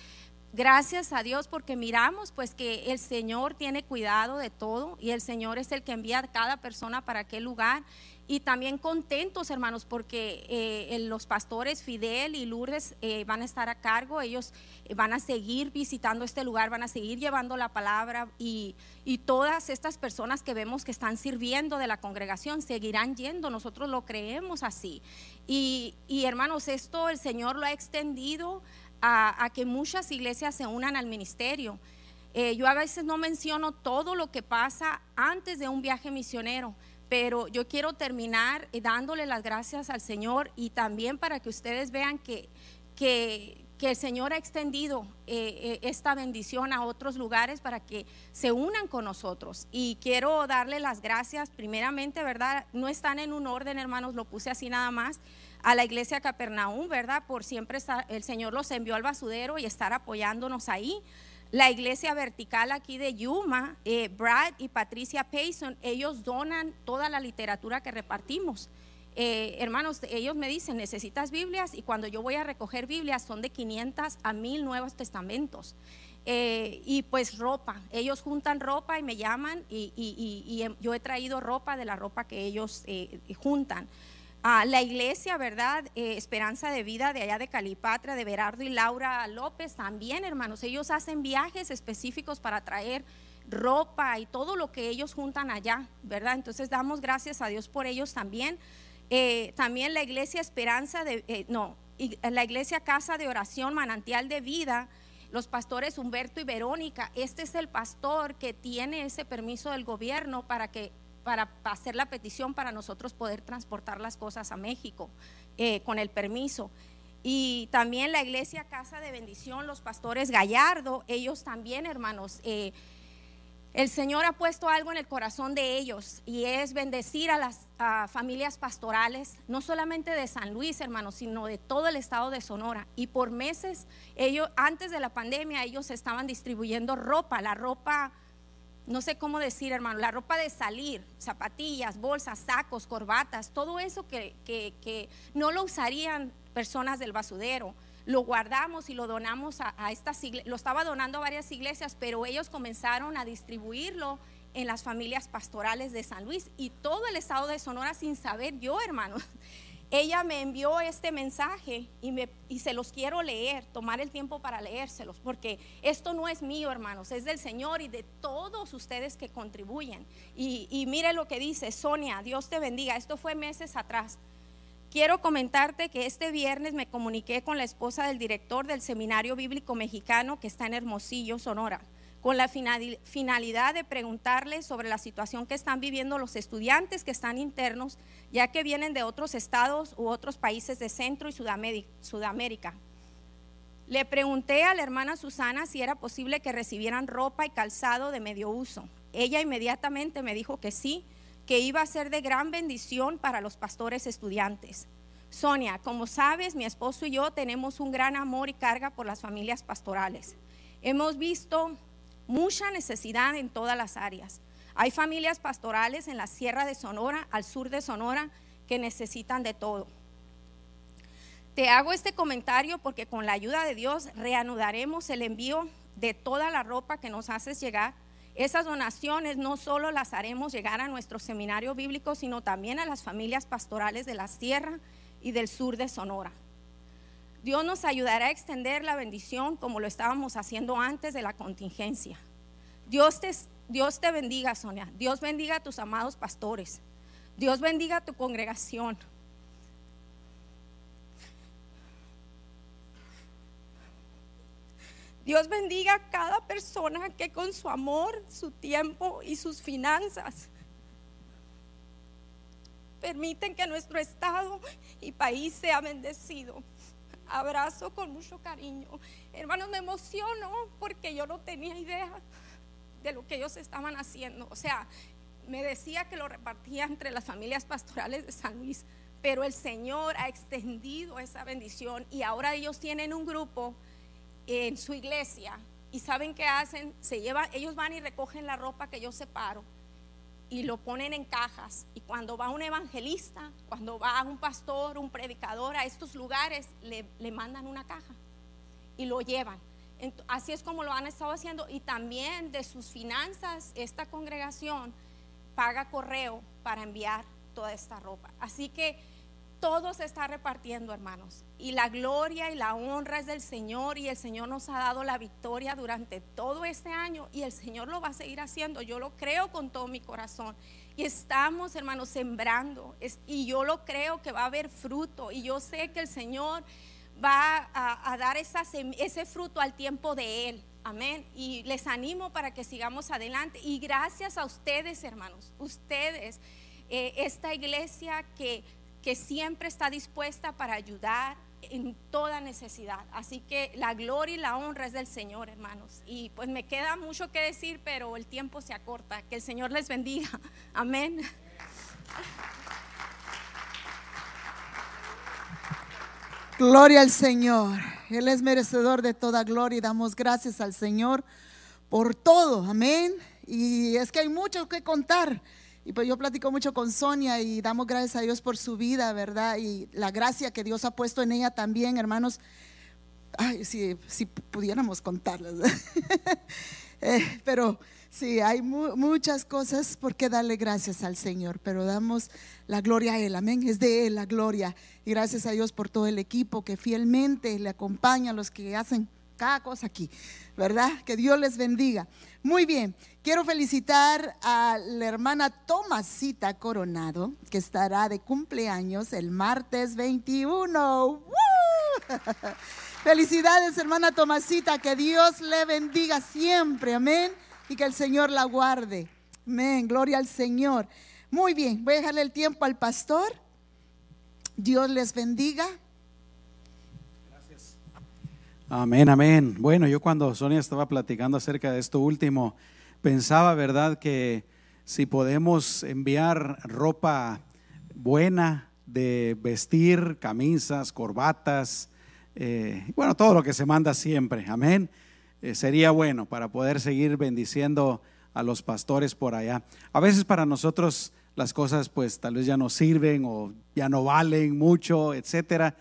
Gracias a Dios porque miramos pues que el Señor tiene cuidado de todo y el Señor es el que envía a cada persona para aquel lugar. Y también contentos hermanos porque eh, los pastores Fidel y Lourdes eh, van a estar a cargo, ellos van a seguir visitando este lugar, van a seguir llevando la palabra y, y todas estas personas que vemos que están sirviendo de la congregación seguirán yendo, nosotros lo creemos así. Y, y hermanos, esto el Señor lo ha extendido a, que muchas iglesias se unan al ministerio. Eh, yo a veces no menciono todo lo que pasa antes de un viaje misionero, pero yo quiero terminar eh, dándole las gracias al Señor y también para que ustedes vean que, que, el Señor ha extendido eh, esta bendición a otros lugares para que se unan con nosotros. Y quiero darle las gracias primeramente, ¿verdad? No están en un orden, hermanos, lo puse así nada más a la iglesia Capernaum, ¿verdad? Por siempre el Señor los envió al basudero y estar apoyándonos ahí. La iglesia vertical aquí de Yuma, eh, Brad y Patricia Payson, ellos donan toda la literatura que repartimos. Eh, hermanos, ellos me dicen, necesitas Biblias y cuando yo voy a recoger Biblias son de 500 a 1000 nuevos testamentos. Eh, y pues ropa, ellos juntan ropa y me llaman y, yo he traído ropa de la ropa que ellos juntan la iglesia, ¿verdad? Eh, Esperanza de Vida de allá de Calipatra, de Berardo y Laura López también, hermanos. Ellos hacen viajes específicos para traer ropa y todo lo que ellos juntan allá, ¿verdad? Entonces damos gracias a Dios por ellos también. Eh, también la iglesia Esperanza de, eh, no, la iglesia Casa de Oración Manantial de Vida, los pastores Humberto y Verónica, este es el pastor que tiene ese permiso del gobierno para que para hacer la petición para nosotros poder transportar las cosas a México eh, con el permiso. Y también la iglesia Casa de Bendición, los pastores Gallardo, ellos también, hermanos, eh, el Señor ha puesto algo en el corazón de ellos y es bendecir a las familias pastorales, no solamente de San Luis, hermanos, sino de todo el estado de Sonora. Y por meses, ellos, antes de la pandemia, ellos estaban distribuyendo ropa, la ropa no sé cómo decir, hermano, la ropa de salir, zapatillas, bolsas, sacos, corbatas, todo eso que, no lo usarían personas del basudero. Lo guardamos y lo donamos a, a estas iglesias, lo estaba donando a varias iglesias, pero ellos comenzaron a distribuirlo en las familias pastorales de San Luis y todo el estado de Sonora sin saber yo, hermano ella me envió este mensaje y, me, y se los quiero leer, tomar el tiempo para leérselos, porque esto no es mío, hermanos, es del Señor y de todos ustedes que contribuyen. Y, y mire lo que dice, Sonia, Dios te bendiga, esto fue meses atrás. Quiero comentarte que este viernes me comuniqué con la esposa del director del Seminario Bíblico Mexicano que está en Hermosillo, Sonora con la finalidad de preguntarle sobre la situación que están viviendo los estudiantes que están internos, ya que vienen de otros estados u otros países de Centro y Sudamérica. Le pregunté a la hermana Susana si era posible que recibieran ropa y calzado de medio uso. Ella inmediatamente me dijo que sí, que iba a ser de gran bendición para los pastores estudiantes. Sonia, como sabes, mi esposo y yo tenemos un gran amor y carga por las familias pastorales. Hemos visto mucha necesidad en todas las áreas. Hay familias pastorales en la sierra de Sonora, al sur de Sonora, que necesitan de todo. Te hago este comentario porque con la ayuda de Dios reanudaremos el envío de toda la ropa que nos haces llegar. Esas donaciones no solo las haremos llegar a nuestro seminario bíblico, sino también a las familias pastorales de la sierra y del sur de Sonora. Dios nos ayudará a extender la bendición como lo estábamos haciendo antes de la contingencia. Dios te, Dios te bendiga, Sonia. Dios bendiga a tus amados pastores. Dios bendiga a tu congregación. Dios bendiga a cada persona que con su amor, su tiempo y sus finanzas permiten que nuestro estado y país sea bendecido. Abrazo con mucho cariño. Hermanos, me emociono porque yo no tenía idea de lo que ellos estaban haciendo. O sea, me decía que lo repartía entre las familias pastorales de San Luis, pero el Señor ha extendido esa bendición y ahora ellos tienen un grupo en su iglesia y saben qué hacen, se llevan, ellos van y recogen la ropa que yo separo y lo ponen en cajas. Y cuando va un evangelista, cuando va un pastor, un predicador a estos lugares, le, le mandan una caja y lo llevan. así es como lo han estado haciendo. Y también de sus finanzas, esta congregación paga correo para enviar toda esta ropa. Así que todo se está repartiendo, hermanos. Y la gloria y la honra es del Señor y el Señor nos ha dado la victoria durante todo este año y el Señor lo va a seguir haciendo. Yo lo creo con todo mi corazón. Y estamos, hermanos, sembrando. y yo lo creo que va a haber fruto. Y yo sé que el Señor va a, dar ese fruto al tiempo de Él. Amén. Y les animo para que sigamos adelante. Y gracias a ustedes, hermanos, ustedes, eh, esta iglesia que que siempre está dispuesta para ayudar en toda necesidad. Así que la gloria y la honra es del Señor, hermanos. Y pues me queda mucho que decir, pero el tiempo se acorta. Que el Señor les bendiga. Amén. Gloria al Señor. Él es merecedor de toda gloria y damos gracias al Señor por todo. Amén. Y es que hay mucho que contar. Y pues yo platico mucho con Sonia y damos gracias a Dios por su vida, ¿verdad? Y la gracia que Dios ha puesto en ella también, hermanos. Ay, si, si pudiéramos contarlas. Eh, pero sí, hay muchas cosas por qué darle gracias al Señor, pero damos la gloria a Él, amén. Es de Él la gloria. Y gracias a Dios por todo el equipo que fielmente le acompaña, los que hacen cada aquí, ¿verdad? Que Dios les bendiga. Muy bien, quiero felicitar a la hermana Tomasita Coronado, que estará de cumpleaños el martes 21. Felicidades, hermana Tomasita, que Dios le bendiga siempre, amén, y que el Señor la guarde. Amén, gloria al Señor. Muy bien, voy a dejarle el tiempo al pastor. Dios les bendiga. Amén, amén. Bueno, yo cuando Sonia estaba platicando acerca de esto último, pensaba, ¿verdad?, que si podemos enviar ropa buena de vestir, camisas, corbatas, eh, bueno, todo lo que se manda siempre, amén, eh, sería bueno para poder seguir bendiciendo a los pastores por allá. A veces para nosotros las cosas pues tal vez ya no sirven o ya no valen mucho, etcétera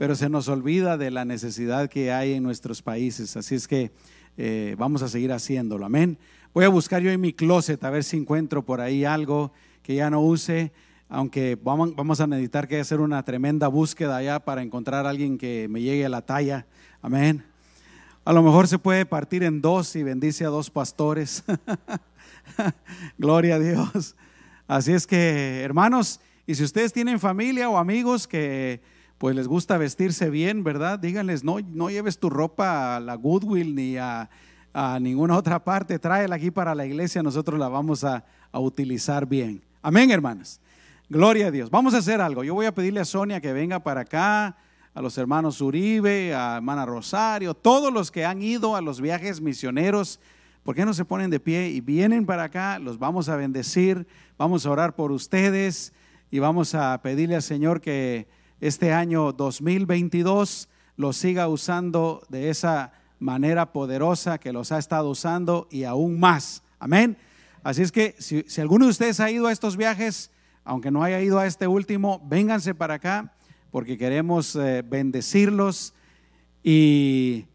pero se nos olvida de la necesidad que hay en nuestros países. Así es que eh, vamos a seguir haciéndolo. Amén. Voy a buscar yo en mi closet a ver si encuentro por ahí algo que ya no use, aunque vamos, a necesitar que hacer una tremenda búsqueda allá para encontrar alguien que me llegue a la talla. Amén. A lo mejor se puede partir en dos y bendice a dos pastores. Gloria a Dios. Así es que, hermanos, y si ustedes tienen familia o amigos que pues les gusta vestirse bien, ¿verdad? Díganles, no, no lleves tu ropa a la Goodwill ni a, ninguna otra parte, tráela aquí para la iglesia, nosotros la vamos a, utilizar bien. Amén, hermanos. Gloria a Dios. Vamos a hacer algo. Yo voy a pedirle a Sonia que venga para acá, a los hermanos Uribe, a hermana Rosario, todos los que han ido a los viajes misioneros. ¿Por qué no se ponen de pie y vienen para acá? Los vamos a bendecir, vamos a orar por ustedes y vamos a pedirle al Señor que este año 2022 los siga usando de esa manera poderosa que los ha estado usando y aún más. Amén. Así es que si, alguno de ustedes ha ido a estos viajes, aunque no haya ido a este último, vénganse para acá porque queremos eh, bendecirlos y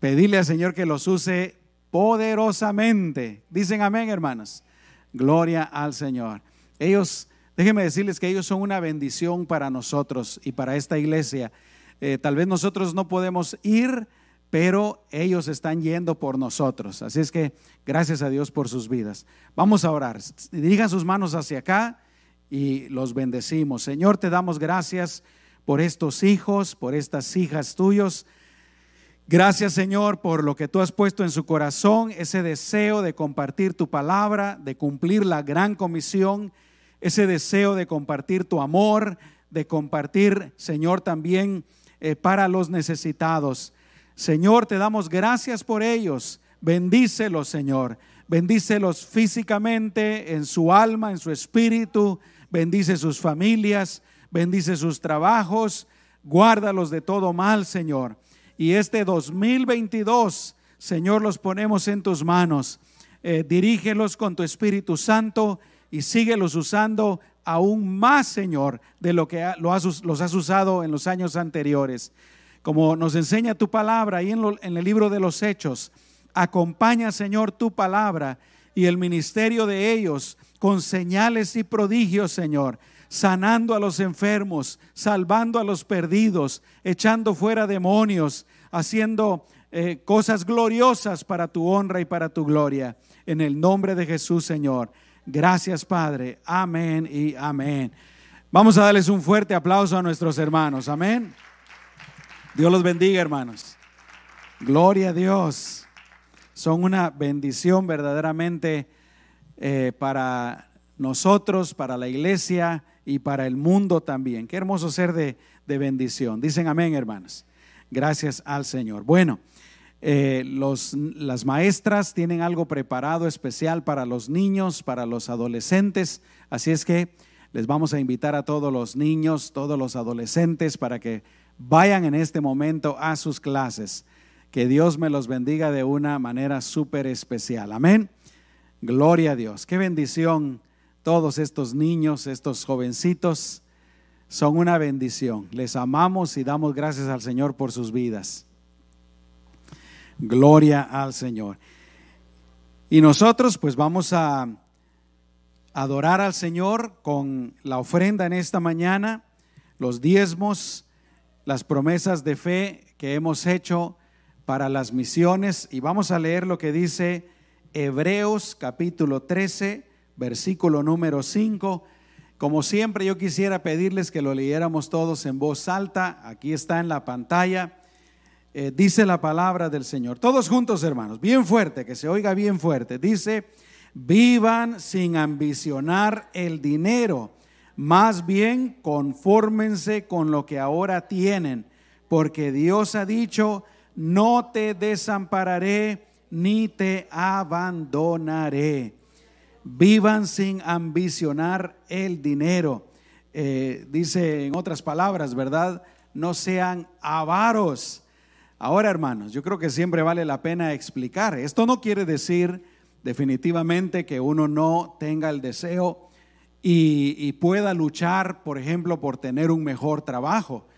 pedirle al Señor que los use poderosamente. Dicen amén, hermanos. Gloria al Señor. Ellos Déjenme decirles que ellos son una bendición para nosotros y para esta iglesia. Eh, tal vez nosotros no podemos ir, pero ellos están yendo por nosotros. Así es que gracias a Dios por sus vidas. Vamos a orar. Dirijan sus manos hacia acá y los bendecimos. Señor, te damos gracias por estos hijos, por estas hijas tuyos. Gracias Señor por lo que tú has puesto en su corazón, ese deseo de compartir tu palabra, de cumplir la gran comisión, ese deseo de compartir tu amor, de compartir, Señor, también eh, para los necesitados. Señor, te damos gracias por ellos. Bendícelos, Señor. Bendícelos físicamente, en su alma, en su espíritu. Bendice sus familias, bendice sus trabajos. Guárdalos de todo mal, Señor. Y este 2022, Señor, los ponemos en tus manos. Eh, dirígelos con tu Espíritu Santo y síguelos usando aún más, Señor, de lo que los has usado en los años anteriores. Como nos enseña tu palabra ahí en, el libro de los Hechos, acompaña, Señor, tu palabra y el ministerio de ellos con señales y prodigios, Señor, sanando a los enfermos, salvando a los perdidos, echando fuera demonios, haciendo eh, cosas gloriosas para tu honra y para tu gloria. En el nombre de Jesús, Señor. Gracias, Padre. Amén y amén. Vamos a darles un fuerte aplauso a nuestros hermanos. Amén. Dios los bendiga, hermanos. Gloria a Dios. Son una bendición verdaderamente eh, para nosotros, para la iglesia y para el mundo también. Qué hermoso ser de, bendición. Dicen amén, hermanos. Gracias al Señor. Bueno, eh, los, las maestras tienen algo preparado especial para los niños, para los adolescentes. Así es que les vamos a invitar a todos los niños, todos los adolescentes, para que vayan en este momento a sus clases. Que Dios me los bendiga de una manera súper especial. Amén. Gloria a Dios. Qué bendición. Todos estos niños, estos jovencitos, son una bendición. Les amamos y damos gracias al Señor por sus vidas. Gloria al Señor. Y nosotros pues vamos a adorar al Señor con la ofrenda en esta mañana, los diezmos las promesas de fe que hemos hecho para las misiones y vamos a leer lo que dice Hebreos capítulo 13, versículo número 5. Como siempre yo quisiera pedirles que lo leyéramos todos en voz alta, aquí está en la pantalla, eh, dice la palabra del Señor. Todos juntos hermanos, bien fuerte, que se oiga bien fuerte. Dice, vivan sin ambicionar el dinero más bien confórmense con lo que ahora tienen, porque Dios ha dicho, no te desampararé ni te abandonaré. Vivan sin ambicionar el dinero. Eh, dice en otras palabras, ¿verdad? No sean avaros. Ahora, hermanos, yo creo que siempre vale la pena explicar. Esto no quiere decir definitivamente que uno no tenga el deseo y, pueda luchar, por ejemplo, por tener un mejor trabajo,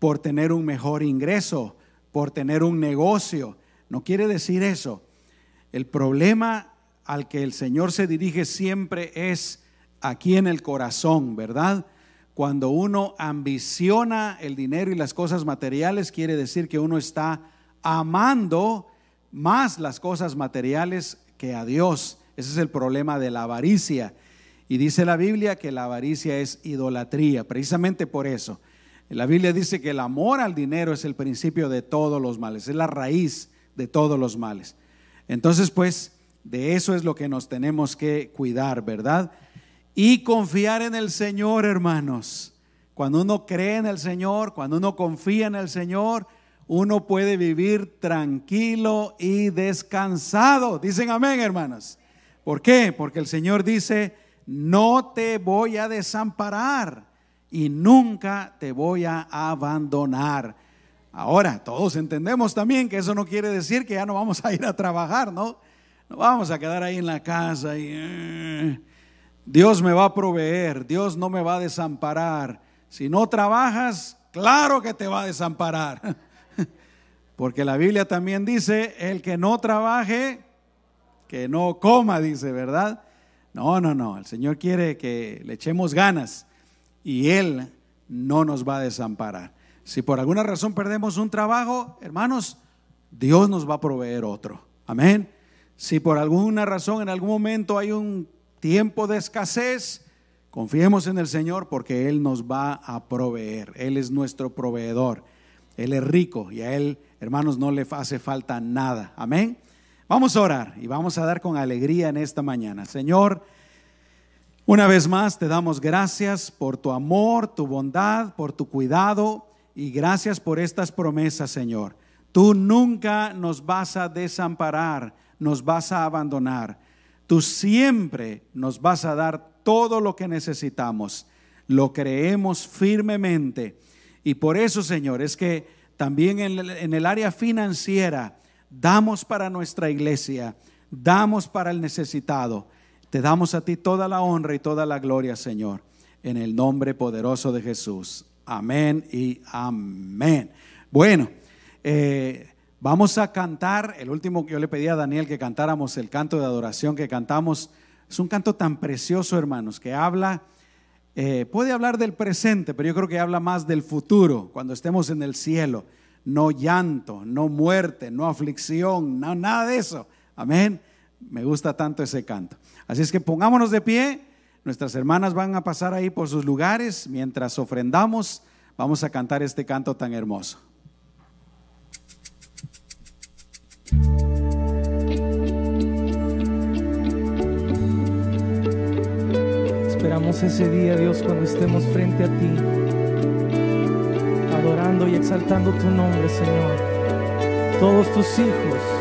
por tener un mejor ingreso, por tener un negocio. No quiere decir eso. El problema al que el Señor se dirige siempre es aquí en el corazón, ¿verdad? Cuando uno ambiciona el dinero y las cosas materiales, quiere decir que uno está amando más las cosas materiales que a Dios. Ese es el problema de la avaricia. Y dice la Biblia que la avaricia es idolatría, precisamente por eso. La Biblia dice que el amor al dinero es el principio de todos los males, es la raíz de todos los males. Entonces, pues, de eso es lo que nos tenemos que cuidar, ¿verdad? Y confiar en el Señor, hermanos. Cuando uno cree en el Señor, cuando uno confía en el Señor, uno puede vivir tranquilo y descansado. Dicen amén, hermanos. ¿Por qué? Porque el Señor dice, no te voy a desamparar y nunca te voy a abandonar. Ahora, todos entendemos también que eso no quiere decir que ya no vamos a ir a trabajar, ¿no? No vamos a quedar ahí en la casa y eh, Dios me va a proveer, Dios no me va a desamparar. Si no trabajas, claro que te va a desamparar. Porque la Biblia también dice, el que no trabaje, que no coma, dice, ¿verdad? No, no, no. El Señor quiere que le echemos ganas y Él no nos va a desamparar. Si por alguna razón perdemos un trabajo, hermanos, Dios nos va a proveer otro. Amén. Si por alguna razón en algún momento hay un tiempo de escasez, confiemos en el Señor porque Él nos va a proveer. Él es nuestro proveedor. Él es rico y a Él, hermanos, no le hace falta nada. Amén. Vamos a orar y vamos a dar con alegría en esta mañana. Señor, una vez más te damos gracias por tu amor, tu bondad, por tu cuidado y gracias por estas promesas, Señor. Tú nunca nos vas a desamparar nos vas a abandonar. Tú siempre nos vas a dar todo lo que necesitamos. Lo creemos firmemente. Y por eso, Señor, es que también en el, área financiera damos para nuestra iglesia, damos para el necesitado. Te damos a ti toda la honra y toda la gloria, Señor, en el nombre poderoso de Jesús. Amén y amén. Bueno, eh, Vamos a cantar, el último que yo le pedí a Daniel que cantáramos, el canto de adoración que cantamos, es un canto tan precioso, hermanos, que habla, eh, puede hablar del presente, pero yo creo que habla más del futuro, cuando estemos en el cielo. No llanto, no muerte, no aflicción, no, nada de eso. Amén. Me gusta tanto ese canto. Así es que pongámonos de pie. Nuestras hermanas van a pasar ahí por sus lugares. Mientras ofrendamos, vamos a cantar este canto tan hermoso. Esperamos ese día, Dios, cuando estemos frente a ti, adorando y exaltando tu nombre, Señor. Todos tus hijos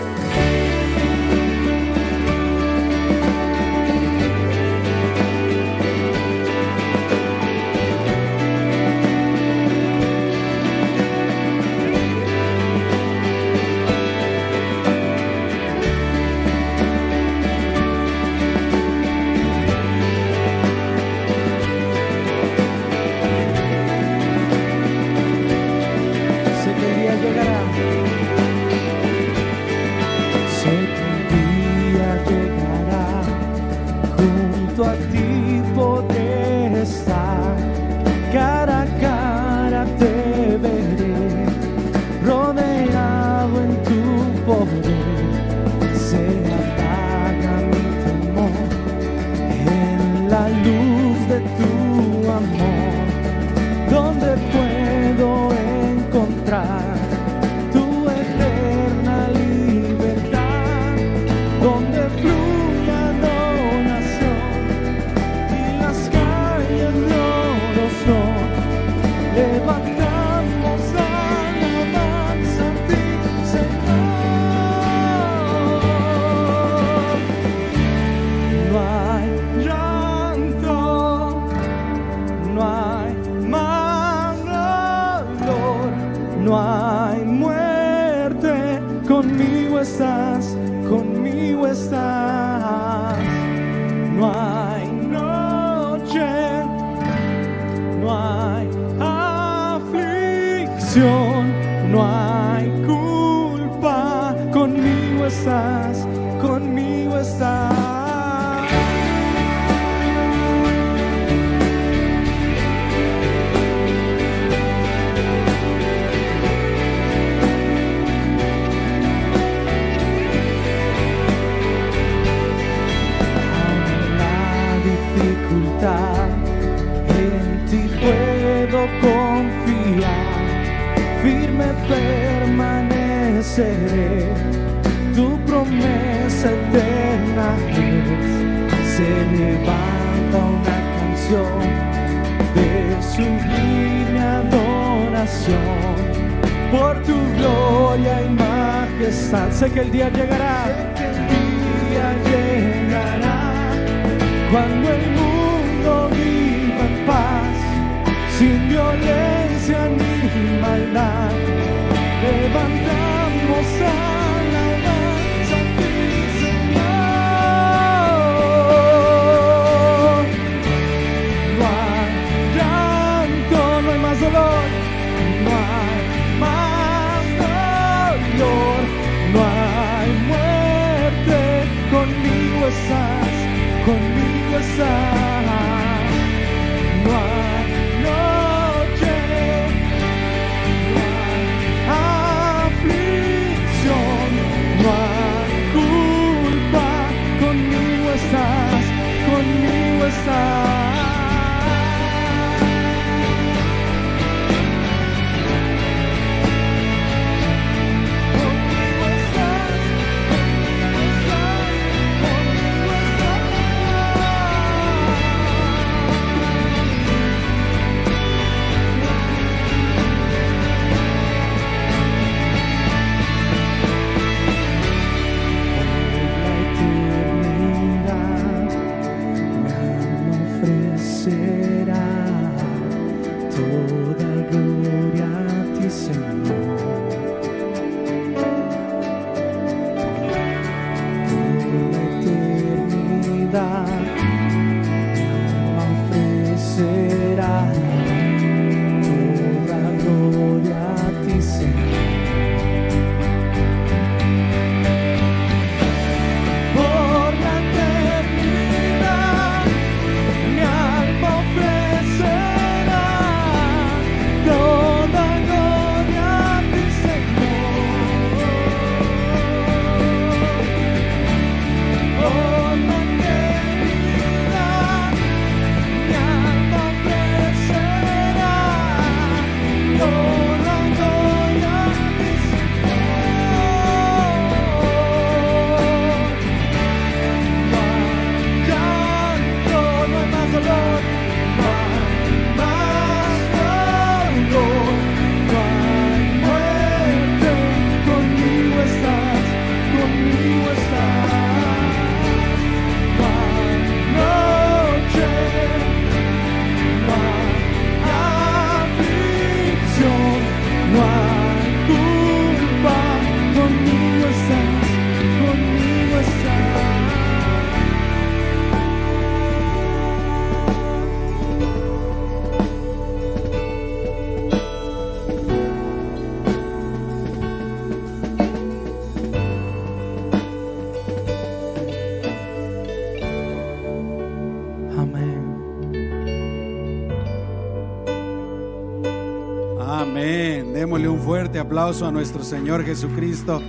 aplauso a nuestro Señor Jesucristo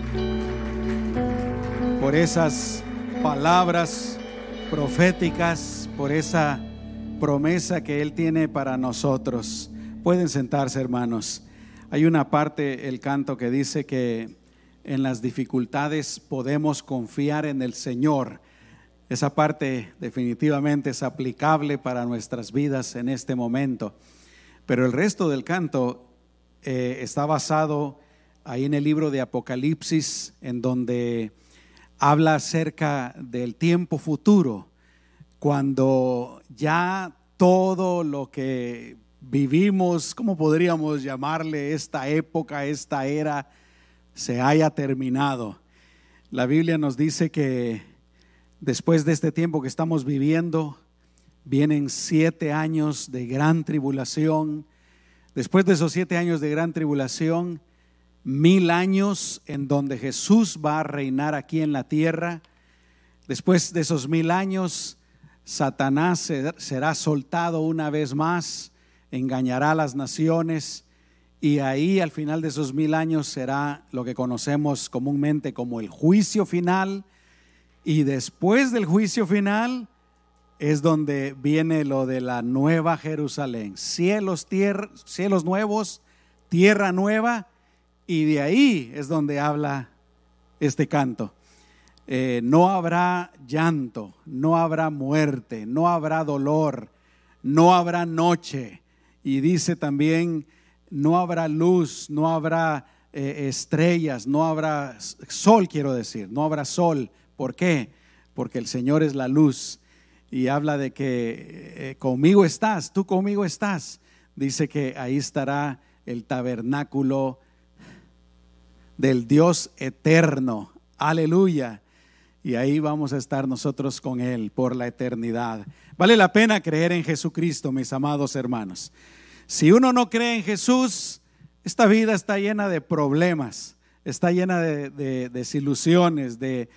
por esas palabras proféticas, por esa promesa que Él tiene para nosotros. Pueden sentarse, hermanos. Hay una parte, el canto, que dice que en las dificultades podemos confiar en el Señor. Esa parte definitivamente es aplicable para nuestras vidas en este momento. Pero el resto del canto eh, está basado ahí en el libro de Apocalipsis, en donde habla acerca del tiempo futuro, cuando ya todo lo que vivimos, ¿cómo podríamos llamarle esta época, esta era, se haya terminado? La Biblia nos dice que después de este tiempo que estamos viviendo, vienen siete años de gran tribulación. Después de esos siete años de gran tribulación, mil años en donde Jesús va a reinar aquí en la tierra. Después de esos mil años, Satanás será soltado una vez más, engañará a las naciones y ahí al final de esos mil años será lo que conocemos comúnmente como el juicio final. Y después del juicio final, es donde viene lo de la nueva Jerusalén. Cielos, tierra, cielos nuevos, tierra nueva, y de ahí es donde habla este canto. Eh, no habrá llanto, no habrá muerte, no habrá dolor, no habrá noche. Y dice también, no habrá luz, no habrá eh, estrellas, no habrá sol, quiero decir, no habrá sol. ¿Por qué? Porque el Señor es la luz y habla de que eh, conmigo estás, tú conmigo estás. Dice que ahí estará el tabernáculo del Dios eterno. Aleluya. Y ahí vamos a estar nosotros con Él por la eternidad. Vale la pena creer en Jesucristo, mis amados hermanos. Si uno no cree en Jesús, esta vida está llena de problemas, está llena de, desilusiones, de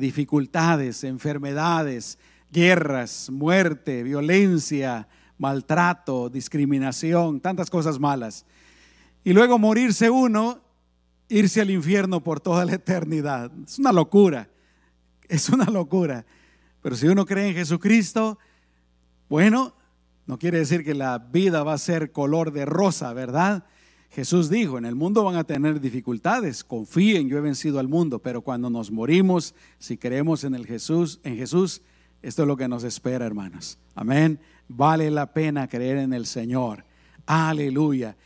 dificultades, enfermedades, guerras, muerte, violencia, maltrato, discriminación, tantas cosas malas. Y luego morirse uno, irse al infierno por toda la eternidad. Es una locura, es una locura. Pero si uno cree en Jesucristo, bueno, no quiere decir que la vida va a ser color de rosa, ¿verdad? Jesús dijo, en el mundo van a tener dificultades, confíen, yo he vencido al mundo, pero cuando nos morimos, si creemos en el Jesús, en Jesús, esto es lo que nos espera, hermanos. Amén. Vale la pena creer en el Señor. Aleluya.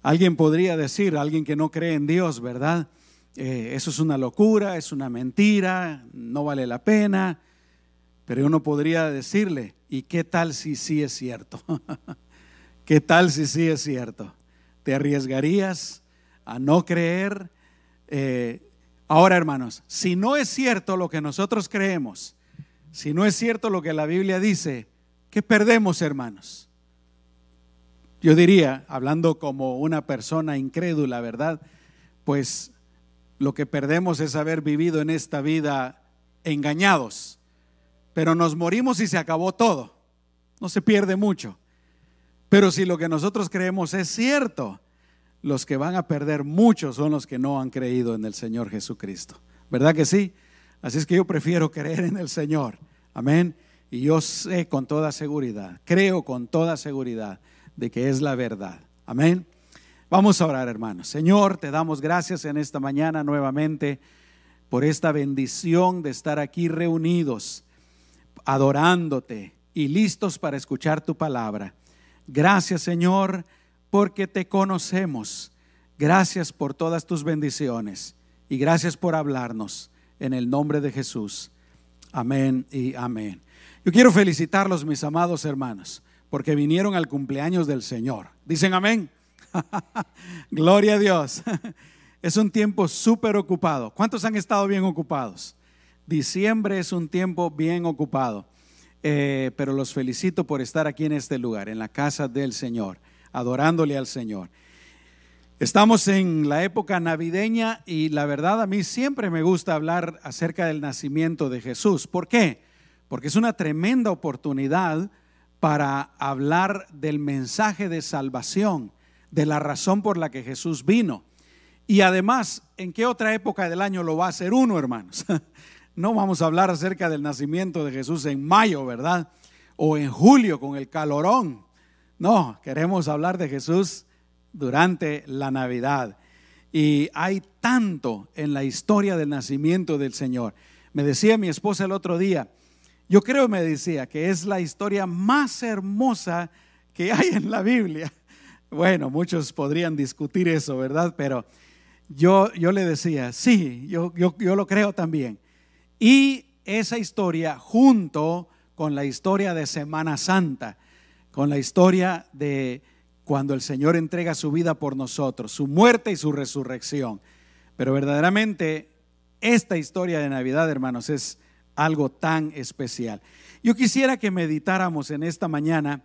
Alguien podría decir, alguien que no cree en Dios, ¿verdad? Eh, eso es una locura, es una mentira, no vale la pena. Pero uno podría decirle, ¿y qué tal si sí es cierto? ¿Qué tal si sí es cierto? ¿Te arriesgarías a no creer? Eh, ahora, hermanos, si no es cierto lo que nosotros creemos, si no es cierto lo que la Biblia dice, ¿qué perdemos, hermanos? Yo diría, hablando como una persona incrédula, ¿verdad? Pues lo que perdemos es haber vivido en esta vida engañados. Pero nos morimos y se acabó todo. No se pierde mucho. Pero si lo que nosotros creemos es cierto, los que van a perder mucho son los que no han creído en el Señor Jesucristo. ¿Verdad que sí? Así es que yo prefiero creer en el Señor. Amén. Y yo sé con toda seguridad, creo con toda seguridad de que es la verdad. Amén. Vamos a orar, hermanos. Señor, te damos gracias en esta mañana nuevamente por esta bendición de estar aquí reunidos, adorándote y listos para escuchar tu palabra. Gracias, Señor, porque te conocemos. Gracias por todas tus bendiciones y gracias por hablarnos en el nombre de Jesús. Amén y amén. Yo quiero felicitarlos, mis amados hermanos, porque vinieron al cumpleaños del Señor. Dicen amén. Gloria a Dios. Es un tiempo súper ocupado. ¿Cuántos han estado bien ocupados? Diciembre es un tiempo bien ocupado. Eh, pero los felicito por estar aquí en este lugar, en la casa del Señor, adorándole al Señor. Estamos en la época navideña y la verdad a mí siempre me gusta hablar acerca del nacimiento de Jesús. ¿Por qué? Porque es una tremenda oportunidad para hablar del mensaje de salvación, de la razón por la que Jesús vino. Y además, ¿en qué otra época del año lo va a hacer uno, hermanos? No vamos a hablar acerca del nacimiento de Jesús en mayo, ¿verdad? O en julio con el calorón. No, queremos hablar de Jesús durante la Navidad. Y hay tanto en la historia del nacimiento del Señor. Me decía mi esposa el otro día, yo creo, me decía, que es la historia más hermosa que hay en la Biblia. Bueno, muchos podrían discutir eso, ¿verdad? Pero yo, yo le decía, sí, yo, yo, yo lo creo también. Y esa historia junto con la historia de Semana Santa, con la historia de cuando el Señor entrega su vida por nosotros, su muerte y su resurrección. Pero verdaderamente esta historia de Navidad, hermanos, es algo tan especial. Yo quisiera que meditáramos en esta mañana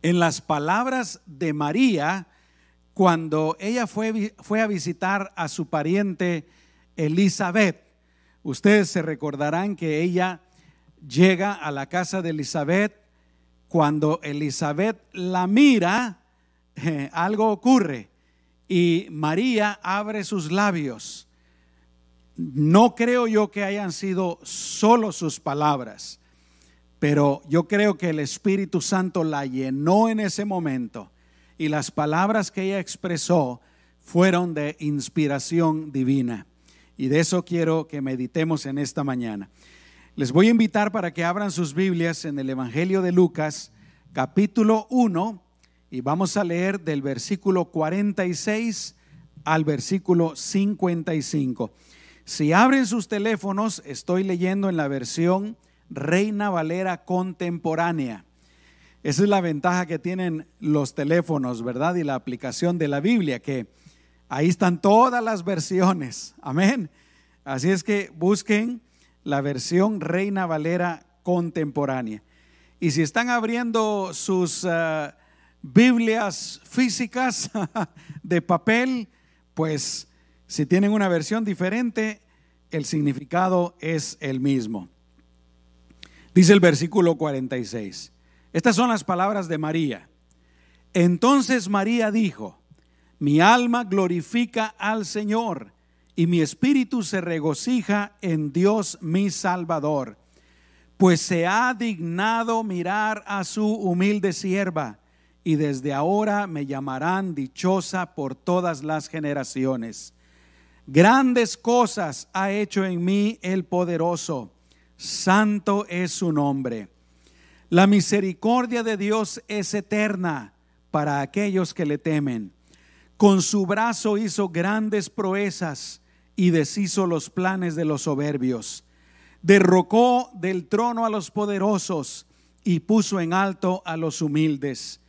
en las palabras de María cuando ella fue, fue a visitar a su pariente Elizabeth. Ustedes se recordarán que ella llega a la casa de Elizabeth. Cuando Elizabeth la mira, eh, algo ocurre y María abre sus labios. No creo yo que hayan sido solo sus palabras, pero yo creo que el Espíritu Santo la llenó en ese momento y las palabras que ella expresó fueron de inspiración divina. Y de eso quiero que meditemos en esta mañana. Les voy a invitar para que abran sus Biblias en el Evangelio de Lucas, capítulo 1, y vamos a leer del versículo 46 al versículo 55. Si abren sus teléfonos, estoy leyendo en la versión Reina Valera contemporánea. Esa es la ventaja que tienen los teléfonos, ¿verdad? Y la aplicación de la Biblia, que Ahí están todas las versiones. Amén. Así es que busquen la versión Reina Valera contemporánea. Y si están abriendo sus uh, Biblias físicas de papel, pues si tienen una versión diferente, el significado es el mismo. Dice el versículo 46. Estas son las palabras de María. Entonces María dijo, mi alma glorifica al Señor y mi espíritu se regocija en Dios mi Salvador, pues se ha dignado mirar a su humilde sierva y desde ahora me llamarán dichosa por todas las generaciones. Grandes cosas ha hecho en mí el poderoso, santo es su nombre. La misericordia de Dios es eterna para aquellos que le temen con su brazo hizo grandes proezas y deshizo los planes de los soberbios. Derrocó del trono a los poderosos y puso en alto a los humildes.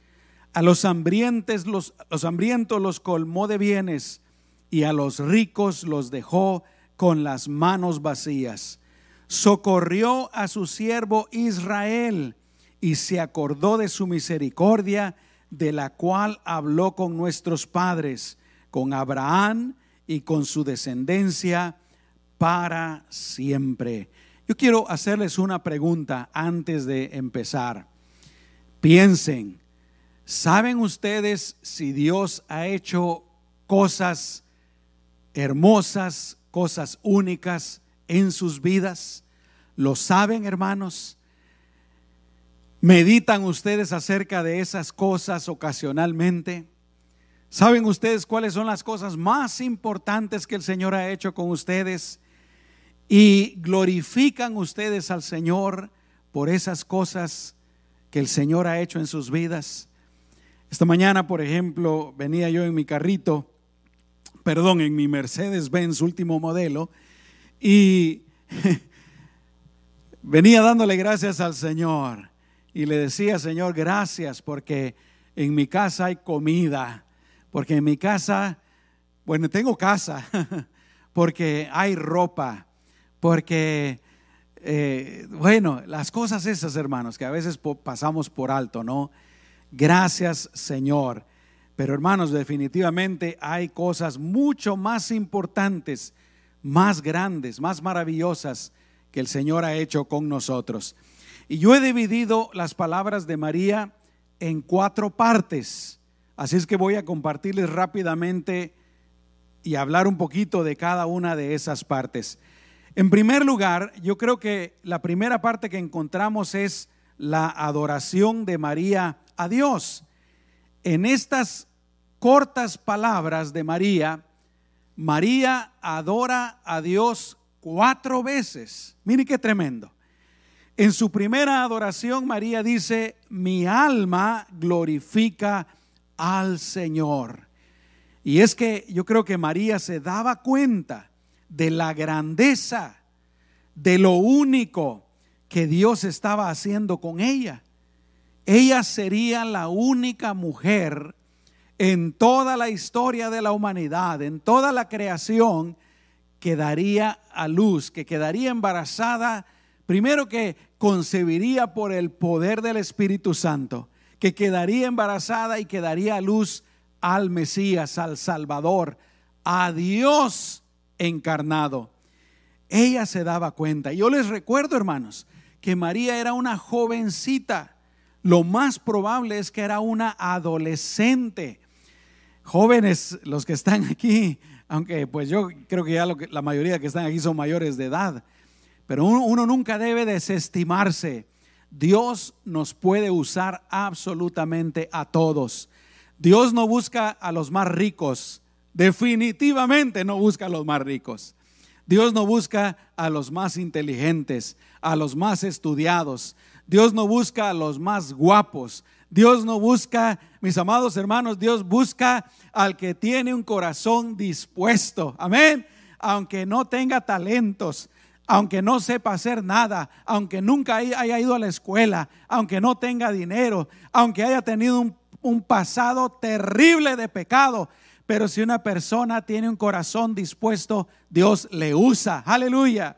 A los hambrientes los, los hambrientos los colmó de bienes y a los ricos los dejó con las manos vacías. Socorrió a su siervo Israel y se acordó de su misericordia de la cual habló con nuestros padres, con Abraham y con su descendencia para siempre. Yo quiero hacerles una pregunta antes de empezar. Piensen, ¿saben ustedes si Dios ha hecho cosas hermosas, cosas únicas en sus vidas? ¿Lo saben, hermanos? ¿Meditan ustedes acerca de esas cosas ocasionalmente? ¿Saben ustedes cuáles son las cosas más importantes que el Señor ha hecho con ustedes? ¿Y glorifican ustedes al Señor por esas cosas que el Señor ha hecho en sus vidas? Esta mañana, por ejemplo, venía yo en mi carrito, perdón, en mi Mercedes-Benz último modelo, y venía dándole gracias al Señor y le decía, Señor, gracias porque en mi casa hay comida, porque en mi casa, bueno, tengo casa, porque hay ropa, porque, eh, bueno, las cosas esas, hermanos, que a veces pasamos por alto, ¿no? Gracias, Señor. Pero hermanos, definitivamente hay cosas mucho más importantes, más grandes, más maravillosas que el Señor ha hecho con nosotros. Y yo he dividido las palabras de María en cuatro partes. Así es que voy a compartirles rápidamente y hablar un poquito de cada una de esas partes. En primer lugar, yo creo que la primera parte que encontramos es la adoración de María a Dios. En estas cortas palabras de María, María adora a Dios cuatro veces. Mire qué tremendo. En su primera adoración, María dice, mi alma glorifica al Señor. Y es que yo creo que María se daba cuenta de la grandeza, de lo único que Dios estaba haciendo con ella. Ella sería la única mujer en toda la historia de la humanidad, en toda la creación, que daría a luz, que quedaría embarazada, primero que concebiría por el poder del Espíritu Santo, que quedaría embarazada y que daría a luz al Mesías, al Salvador, a Dios encarnado. Ella se daba cuenta. Yo les recuerdo, hermanos, que María era una jovencita. Lo más probable es que era una adolescente. Jóvenes, los que están aquí, aunque pues yo creo que ya la mayoría que están aquí son mayores de edad, pero uno nunca debe desestimarse. Dios nos puede usar absolutamente a todos. Dios no busca a los más ricos, definitivamente no busca a los más ricos. Dios no busca a los más inteligentes, a los más estudiados. Dios no busca a los más guapos. Dios no busca, mis amados hermanos, Dios busca al que tiene un corazón dispuesto. Amén. Aunque no tenga talentos, aunque no sepa hacer nada, aunque nunca haya ido a la escuela, aunque no tenga dinero, aunque haya tenido un, pasado terrible de pecado, pero si una persona tiene un corazón dispuesto, Dios le usa. Aleluya.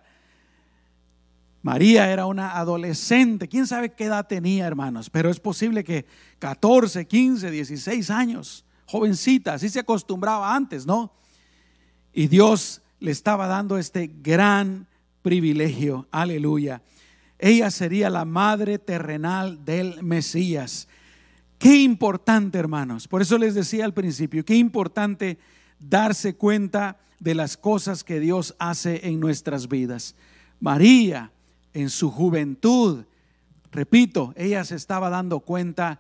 María era una adolescente, quién sabe qué edad tenía, hermanos, pero es posible que 14, 15, 16 años, jovencita, así se acostumbraba antes, ¿no? Y Dios le estaba dando este gran privilegio, aleluya. Ella sería la madre terrenal del Mesías. Qué importante, hermanos. Por eso les decía al principio, qué importante darse cuenta de las cosas que Dios hace en nuestras vidas. María, en su juventud, repito, ella se estaba dando cuenta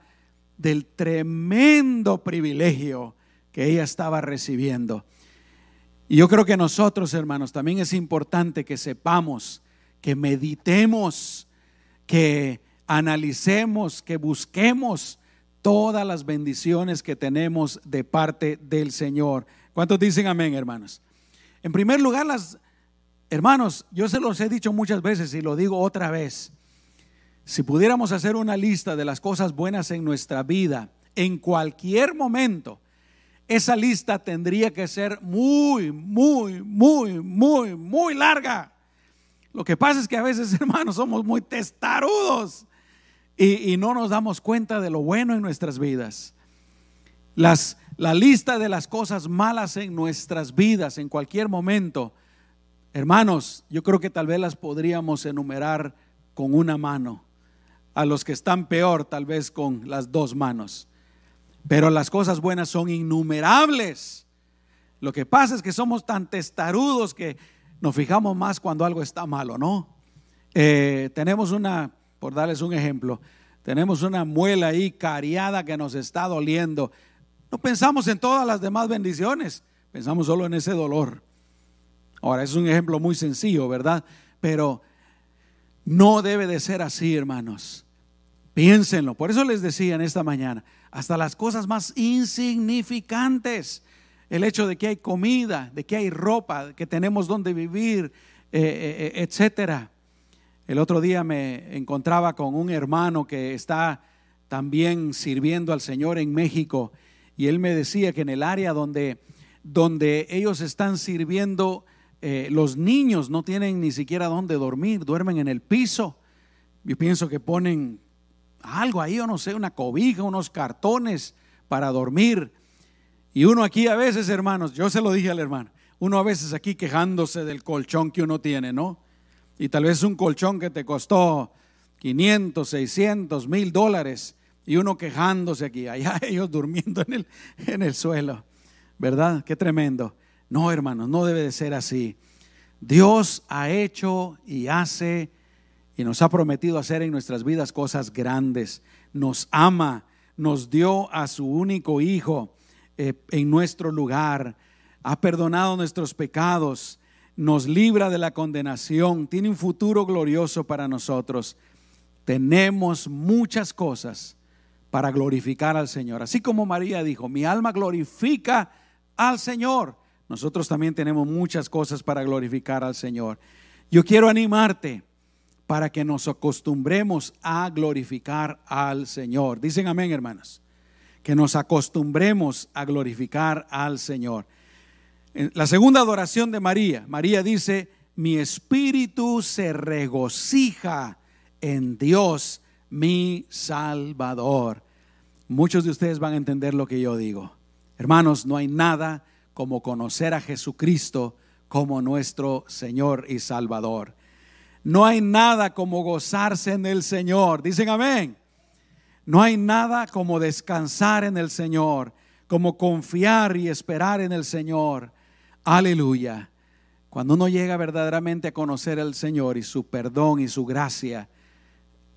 del tremendo privilegio que ella estaba recibiendo. Y yo creo que nosotros, hermanos, también es importante que sepamos, que meditemos, que analicemos, que busquemos todas las bendiciones que tenemos de parte del Señor. ¿Cuántos dicen amén, hermanos? En primer lugar, las hermanos, yo se los he dicho muchas veces y lo digo otra vez. Si pudiéramos hacer una lista de las cosas buenas en nuestra vida, en cualquier momento, esa lista tendría que ser muy, muy, muy, muy, muy larga. Lo que pasa es que a veces, hermanos, somos muy testarudos y, no nos damos cuenta de lo bueno en nuestras vidas. Las, la lista de las cosas malas en nuestras vidas en cualquier momento, hermanos, yo creo que tal vez las podríamos enumerar con una mano. A los que están peor, tal vez con las dos manos. Pero las cosas buenas son innumerables. Lo que pasa es que somos tan testarudos que nos fijamos más cuando algo está malo, ¿no? Eh, tenemos una por darles un ejemplo, tenemos una muela ahí cariada que nos está doliendo. No pensamos en todas las demás bendiciones, pensamos solo en ese dolor. Ahora, es un ejemplo muy sencillo, ¿verdad? Pero no debe de ser así, hermanos. Piénsenlo. Por eso les decía en esta mañana, hasta las cosas más insignificantes, el hecho de que hay comida, de que hay ropa, que tenemos donde vivir, eh, eh, eh, etcétera. El otro día me encontraba con un hermano que está también sirviendo al Señor en México y él me decía que en el área donde, donde ellos están sirviendo, eh, los niños no tienen ni siquiera dónde dormir, duermen en el piso. Yo pienso que ponen algo ahí, o no sé, una cobija, unos cartones para dormir. Y uno aquí a veces, hermanos, yo se lo dije al hermano, uno a veces aquí quejándose del colchón que uno tiene, ¿no? y tal vez un colchón que te costó 500, 600, mil dólares y uno quejándose aquí, allá ellos durmiendo en el, en el suelo, ¿verdad? Qué tremendo. No, hermanos, no debe de ser así. Dios ha hecho y hace y nos ha prometido hacer en nuestras vidas cosas grandes. Nos ama, nos dio a su único Hijo eh, en nuestro lugar, ha perdonado nuestros pecados, nos libra de la condenación, tiene un futuro glorioso para nosotros. Tenemos muchas cosas para glorificar al Señor. Así como María dijo, mi alma glorifica al Señor. Nosotros también tenemos muchas cosas para glorificar al Señor. Yo quiero animarte para que nos acostumbremos a glorificar al Señor. Dicen amén, hermanos. Que nos acostumbremos a glorificar al Señor. La segunda adoración de María, María dice, mi espíritu se regocija en Dios, mi Salvador. Muchos de ustedes van a entender lo que yo digo. Hermanos, no hay nada como conocer a Jesucristo como nuestro Señor y Salvador. No hay nada como gozarse en el Señor. Dicen amén. No hay nada como descansar en el Señor, como confiar y esperar en el Señor. Aleluya. Cuando uno llega verdaderamente a conocer al Señor y su perdón y su gracia,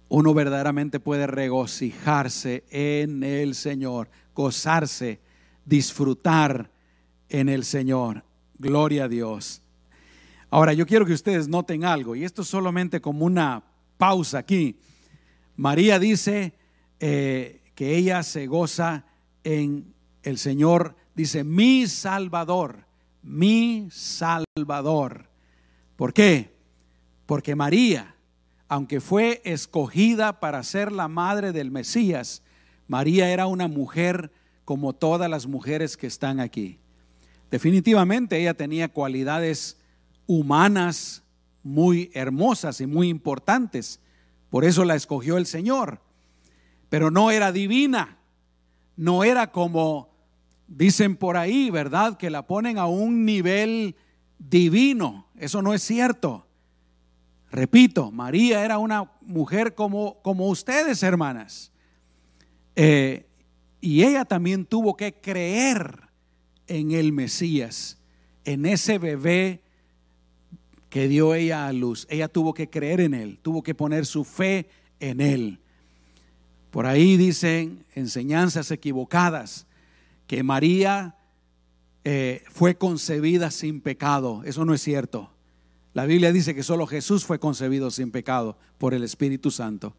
uno verdaderamente puede regocijarse en el Señor, gozarse, disfrutar en el Señor. Gloria a Dios. Ahora, yo quiero que ustedes noten algo, y esto es solamente como una pausa aquí. María dice eh, que ella se goza en el Señor, dice, mi Salvador, mi Salvador. ¿Por qué? Porque María, aunque fue escogida para ser la madre del Mesías, María era una mujer como todas las mujeres que están aquí. Definitivamente ella tenía cualidades humanas muy hermosas y muy importantes. Por eso la escogió el Señor. Pero no era divina. No era como dicen por ahí, ¿verdad? Que la ponen a un nivel divino. Eso no es cierto. Repito, María era una mujer como, como ustedes, hermanas. Eh, y ella también tuvo que creer en el Mesías, en ese bebé que dio ella a luz. Ella tuvo que creer en Él, tuvo que poner su fe en Él. Por ahí dicen enseñanzas equivocadas que María eh, fue concebida sin pecado. Eso no es cierto. La Biblia dice que solo Jesús fue concebido sin pecado por el Espíritu Santo.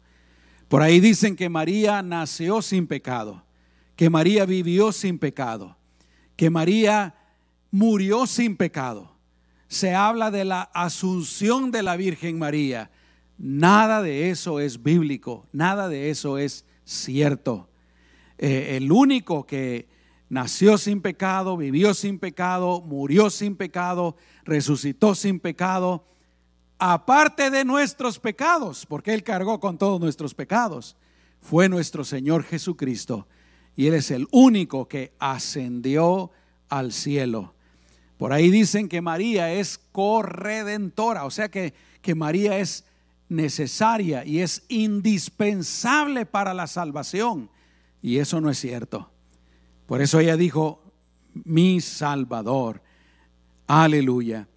Por ahí dicen que María nació sin pecado, que María vivió sin pecado, que María murió sin pecado se habla de la asunción de la Virgen María. Nada de eso es bíblico, nada de eso es cierto. Eh, el único que nació sin pecado, vivió sin pecado, murió sin pecado, resucitó sin pecado, aparte de nuestros pecados, porque Él cargó con todos nuestros pecados, fue nuestro Señor Jesucristo. Y Él es el único que ascendió al cielo. Por ahí dicen que María es corredentora, o sea que, que María es necesaria y es indispensable para la salvación. Y eso no es cierto. Por eso ella dijo, mi Salvador. Aleluya.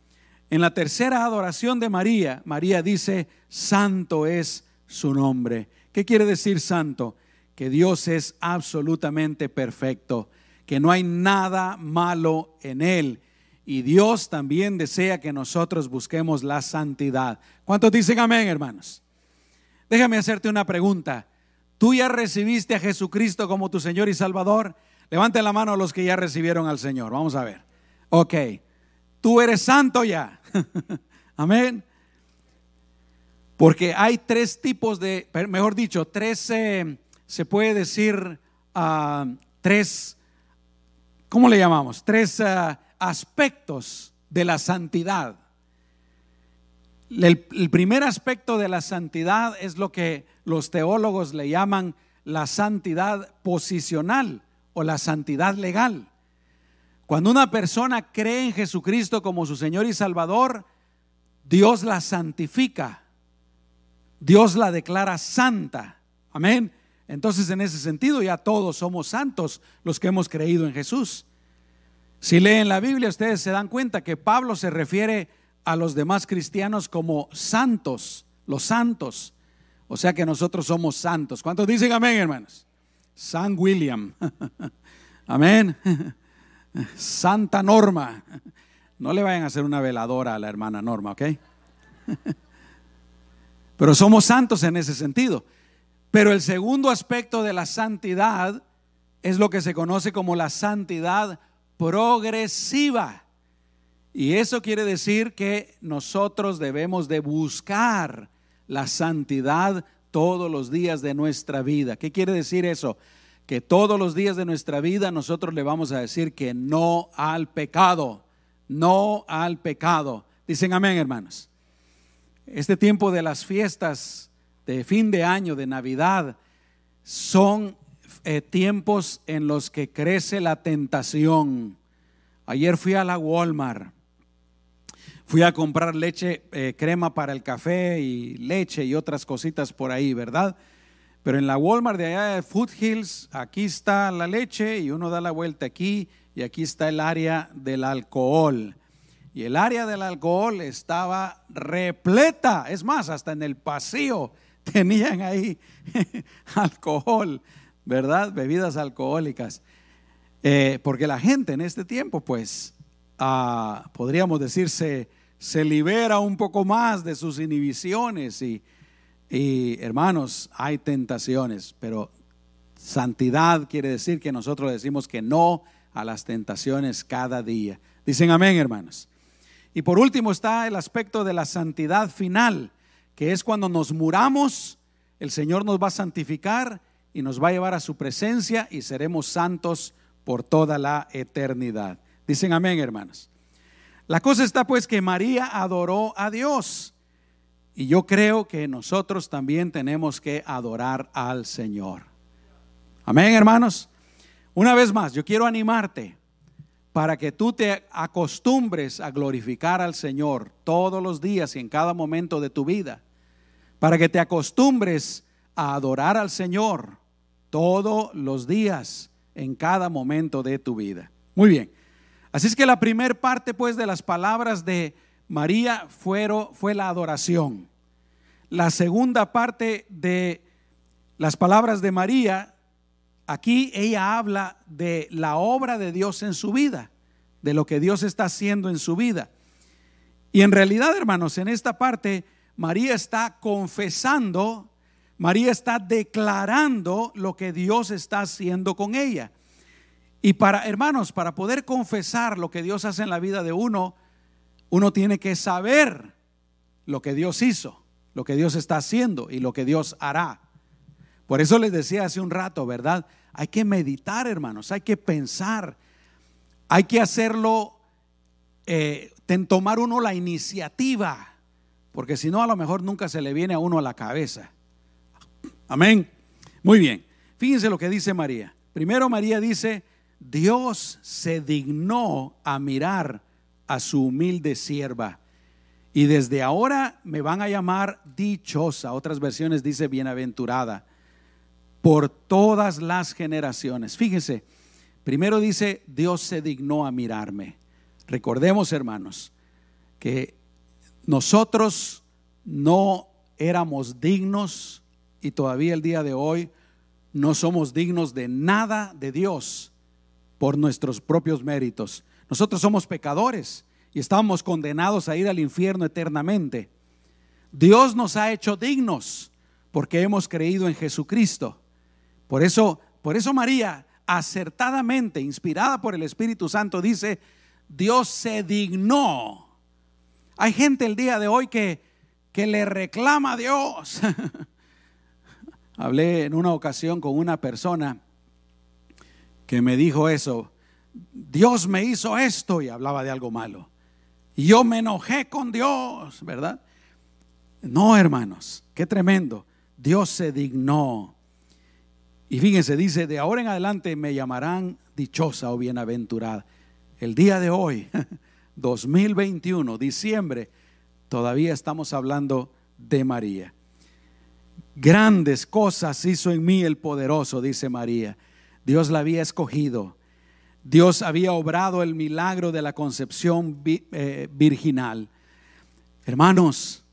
En la tercera adoración de María, María dice, santo es su nombre. ¿Qué quiere decir santo? Que Dios es absolutamente perfecto, que no hay nada malo en él y Dios también desea que nosotros busquemos la santidad. ¿Cuántos dicen amén, hermanos? Déjame hacerte una pregunta. ¿Tú ya recibiste a Jesucristo como tu Señor y Salvador? Levante la mano a los que ya recibieron al Señor. Vamos a ver. Ok. Tú eres santo ya. amén. Porque hay tres tipos de, mejor dicho, tres, eh, se puede decir, ah, tres, ¿cómo le llamamos? Tres ah, aspectos de la santidad. El, primer aspecto de la santidad es lo que los teólogos le llaman la santidad posicional o la santidad legal. Cuando una persona cree en Jesucristo como su Señor y Salvador, Dios la santifica. Dios la declara santa. Amén. Entonces, en ese sentido, ya todos somos santos los que hemos creído en Jesús. Si leen la Biblia, ustedes se dan cuenta que Pablo se refiere a los demás cristianos como santos, los santos. O sea que nosotros somos santos. ¿Cuántos dicen amén, hermanos? San William. amén. Santa Norma. No le vayan a hacer una veladora a la hermana Norma, ¿ok? Pero somos santos en ese sentido. Pero el segundo aspecto de la santidad es lo que se conoce como la santidad progresiva. Y eso quiere decir que nosotros debemos de buscar la santidad todos los días de nuestra vida. ¿Qué quiere decir eso? Que todos los días de nuestra vida nosotros le vamos a decir que no al pecado, no al pecado. Dicen amén, hermanos. Este tiempo de las fiestas de fin de año, de Navidad, son eh, tiempos en los que crece la tentación. Ayer fui a la Walmart Fui a comprar leche, eh, crema para el café y leche y otras cositas por ahí, ¿verdad? Pero en la Walmart de allá de Foothills, aquí está la leche y uno da la vuelta aquí y aquí está el área del alcohol. Y el área del alcohol estaba repleta, es más, hasta en el pasillo tenían ahí alcohol, ¿verdad? Bebidas alcohólicas. Eh, porque la gente en este tiempo, pues, ah, podríamos decirse, se libera un poco más de sus inhibiciones y, hermanos, hay tentaciones, pero santidad quiere decir que nosotros decimos que no a las tentaciones cada día. Dicen amén, hermanos. Y por último está el aspecto de la santidad final, que es cuando nos muramos, el Señor nos va a santificar y nos va a llevar a su presencia y seremos santos por toda la eternidad. Dicen amén, hermanos. La cosa está pues que María adoró a Dios. Y yo creo que nosotros también tenemos que adorar al Señor. Amén, hermanos. Una vez más, yo quiero animarte para que tú te acostumbres a glorificar al Señor todos los días y en cada momento de tu vida. Para que te acostumbres a adorar al Señor todos los días en cada momento de tu vida. Muy bien. Así es que la primera parte pues de las palabras de María fueron, fue la adoración. La segunda parte de las palabras de María, aquí ella habla de la obra de Dios en su vida, de lo que Dios está haciendo en su vida. Y en realidad, hermanos, en esta parte, María está confesando, María está declarando lo que Dios está haciendo con ella. Y para, hermanos, para poder confesar lo que Dios hace en la vida de uno, uno tiene que saber lo que Dios hizo, lo que Dios está haciendo y lo que Dios hará. Por eso les decía hace un rato, ¿verdad? Hay que meditar, hermanos, hay que pensar, hay que hacerlo, eh, tomar uno la iniciativa, porque si no, a lo mejor nunca se le viene a uno a la cabeza. Amén. Muy bien. Fíjense lo que dice María. Primero María dice, Dios se dignó a mirar a su humilde sierva. Y desde ahora me van a llamar dichosa. Otras versiones dice bienaventurada. Por todas las generaciones. Fíjense, primero dice, Dios se dignó a mirarme. Recordemos, hermanos, que nosotros no éramos dignos y todavía el día de hoy no somos dignos de nada de Dios por nuestros propios méritos. Nosotros somos pecadores y estamos condenados a ir al infierno eternamente. Dios nos ha hecho dignos porque hemos creído en Jesucristo. Por eso, por eso María, acertadamente, inspirada por el Espíritu Santo, dice, Dios se dignó. Hay gente el día de hoy que, que le reclama a Dios. Hablé en una ocasión con una persona que me dijo eso, Dios me hizo esto y hablaba de algo malo. Y yo me enojé con Dios, ¿verdad? No, hermanos, qué tremendo. Dios se dignó. Y fíjense, dice, de ahora en adelante me llamarán dichosa o bienaventurada. El día de hoy, 2021, diciembre, todavía estamos hablando de María. Grandes cosas hizo en mí el poderoso, dice María. Dios la había escogido. Dios había obrado el milagro de la concepción eh, virginal. Hermanos,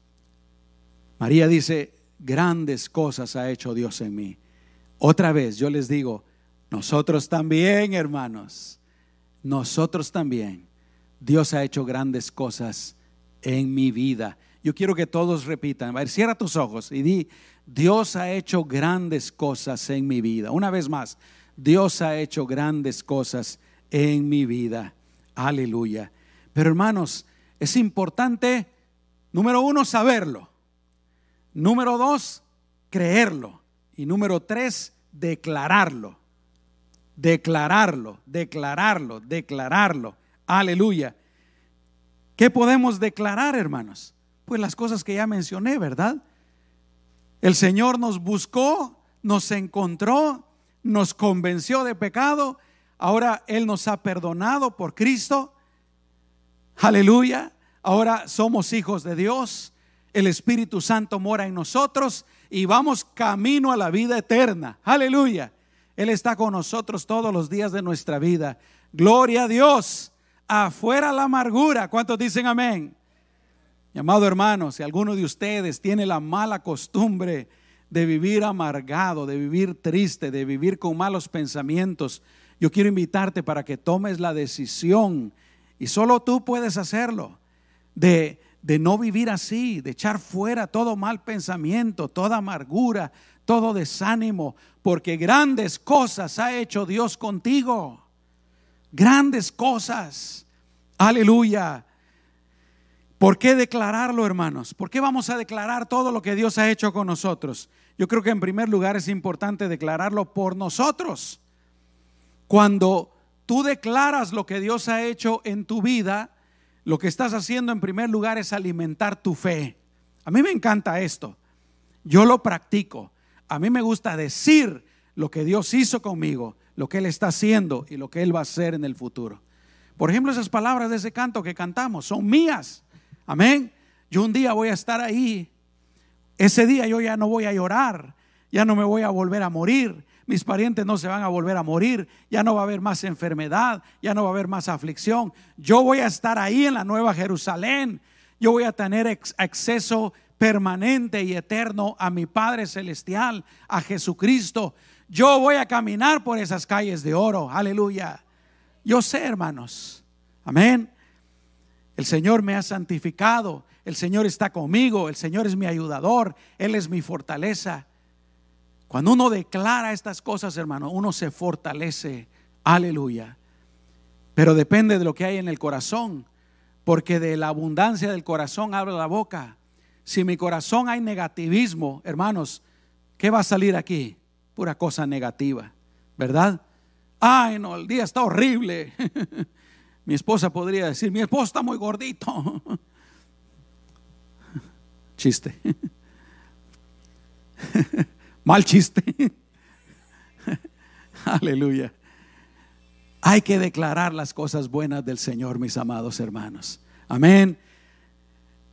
María dice, grandes cosas ha hecho Dios en mí. Otra vez, yo les digo, nosotros también, hermanos, nosotros también. Dios ha hecho grandes cosas en mi vida. Yo quiero que todos repitan, a cierra tus ojos y di, Dios ha hecho grandes cosas en mi vida. Una vez más, Dios ha hecho grandes cosas en mi vida. Aleluya. Pero hermanos, es importante, número uno, saberlo. Número dos, creerlo. Y número tres, declararlo. Declararlo, declararlo, declararlo. Aleluya. ¿Qué podemos declarar, hermanos? Pues las cosas que ya mencioné, ¿verdad? El Señor nos buscó, nos encontró, nos convenció de pecado. Ahora Él nos ha perdonado por Cristo. Aleluya. Ahora somos hijos de Dios. El Espíritu Santo mora en nosotros y vamos camino a la vida eterna. Aleluya. Él está con nosotros todos los días de nuestra vida. Gloria a Dios. Afuera la amargura. ¿Cuántos dicen amén? Amado hermano, si alguno de ustedes tiene la mala costumbre de vivir amargado, de vivir triste, de vivir con malos pensamientos, yo quiero invitarte para que tomes la decisión, y solo tú puedes hacerlo, de, de no vivir así, de echar fuera todo mal pensamiento, toda amargura, todo desánimo, porque grandes cosas ha hecho Dios contigo. Grandes cosas. Aleluya. ¿Por qué declararlo, hermanos? ¿Por qué vamos a declarar todo lo que Dios ha hecho con nosotros? Yo creo que en primer lugar es importante declararlo por nosotros. Cuando tú declaras lo que Dios ha hecho en tu vida, lo que estás haciendo en primer lugar es alimentar tu fe. A mí me encanta esto. Yo lo practico. A mí me gusta decir lo que Dios hizo conmigo, lo que Él está haciendo y lo que Él va a hacer en el futuro. Por ejemplo, esas palabras de ese canto que cantamos son mías. Amén. Yo un día voy a estar ahí. Ese día yo ya no voy a llorar. Ya no me voy a volver a morir. Mis parientes no se van a volver a morir. Ya no va a haber más enfermedad. Ya no va a haber más aflicción. Yo voy a estar ahí en la Nueva Jerusalén. Yo voy a tener acceso permanente y eterno a mi Padre Celestial, a Jesucristo. Yo voy a caminar por esas calles de oro. Aleluya. Yo sé, hermanos. Amén. El Señor me ha santificado. El Señor está conmigo. El Señor es mi ayudador. Él es mi fortaleza. Cuando uno declara estas cosas, hermano, uno se fortalece. Aleluya. Pero depende de lo que hay en el corazón. Porque de la abundancia del corazón habla la boca. Si en mi corazón hay negativismo, hermanos, ¿qué va a salir aquí? Pura cosa negativa, ¿verdad? Ay, no, el día está horrible. Mi esposa podría decir, mi esposo está muy gordito. Chiste. Mal chiste. Aleluya. Hay que declarar las cosas buenas del Señor, mis amados hermanos. Amén.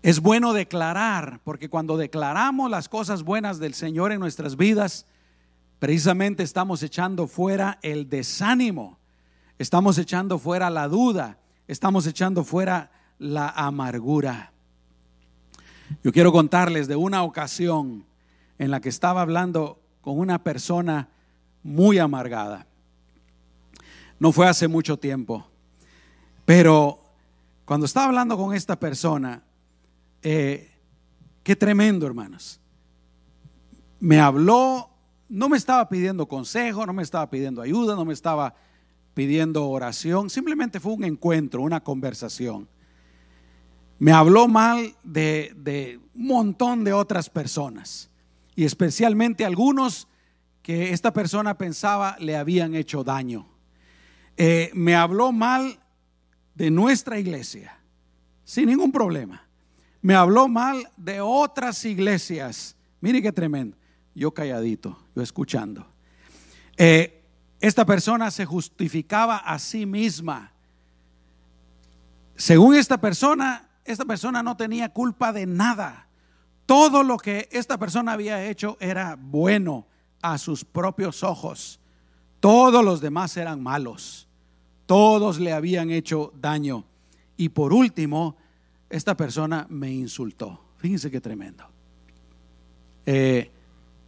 Es bueno declarar, porque cuando declaramos las cosas buenas del Señor en nuestras vidas, precisamente estamos echando fuera el desánimo, estamos echando fuera la duda, estamos echando fuera la amargura. Yo quiero contarles de una ocasión en la que estaba hablando con una persona muy amargada. No fue hace mucho tiempo, pero cuando estaba hablando con esta persona, eh, qué tremendo, hermanos. Me habló, no me estaba pidiendo consejo, no me estaba pidiendo ayuda, no me estaba pidiendo oración, simplemente fue un encuentro, una conversación. Me habló mal de, de un montón de otras personas y especialmente algunos que esta persona pensaba le habían hecho daño. Eh, me habló mal de nuestra iglesia, sin ningún problema. Me habló mal de otras iglesias. Mire qué tremendo. Yo calladito, yo escuchando. Eh, esta persona se justificaba a sí misma. Según esta persona, esta persona no tenía culpa de nada. Todo lo que esta persona había hecho era bueno a sus propios ojos. Todos los demás eran malos. Todos le habían hecho daño. Y por último, esta persona me insultó. Fíjense qué tremendo. Eh,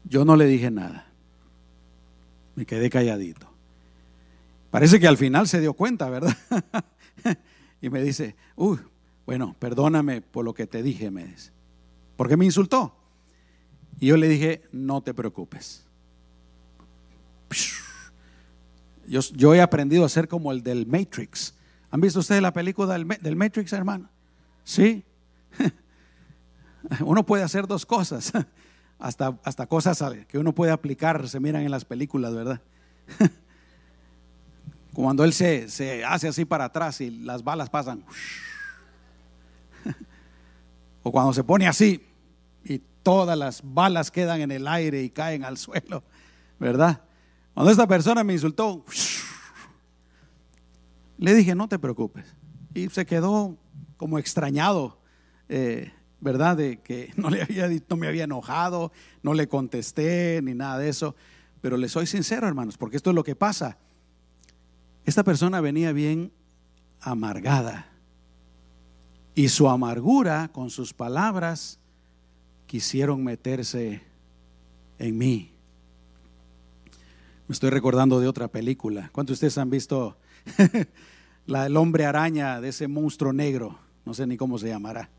yo no le dije nada. Me quedé calladito. Parece que al final se dio cuenta, ¿verdad? y me dice, uy, bueno, perdóname por lo que te dije, me dice. Porque me insultó. Y yo le dije, no te preocupes. Yo, yo, he aprendido a ser como el del Matrix. ¿Han visto ustedes la película del, del Matrix, hermano? Sí. Uno puede hacer dos cosas. Hasta, hasta cosas que uno puede aplicar se miran en las películas, ¿verdad? Cuando él se, se hace así para atrás y las balas pasan. O cuando se pone así y todas las balas quedan en el aire y caen al suelo, ¿verdad? Cuando esta persona me insultó, le dije, no te preocupes. Y se quedó como extrañado, eh, ¿verdad? De que no, le había, no me había enojado, no le contesté ni nada de eso. Pero le soy sincero, hermanos, porque esto es lo que pasa. Esta persona venía bien amargada y su amargura con sus palabras quisieron meterse en mí. Me estoy recordando de otra película. ¿Cuántos de ustedes han visto la, el hombre araña de ese monstruo negro? No sé ni cómo se llamará.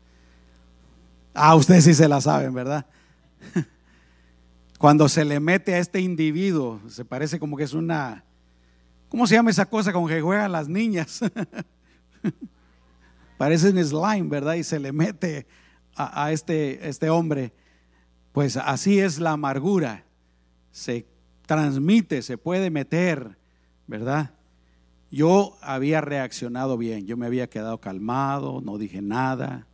Ah, ustedes sí se la saben, ¿verdad? Cuando se le mete a este individuo, se parece como que es una... ¿Cómo se llama esa cosa con que juegan las niñas? parece un slime, ¿verdad? Y se le mete a, este, este hombre. Pues así es la amargura. Se transmite, se puede meter, ¿verdad? Yo había reaccionado bien, yo me había quedado calmado, no dije nada,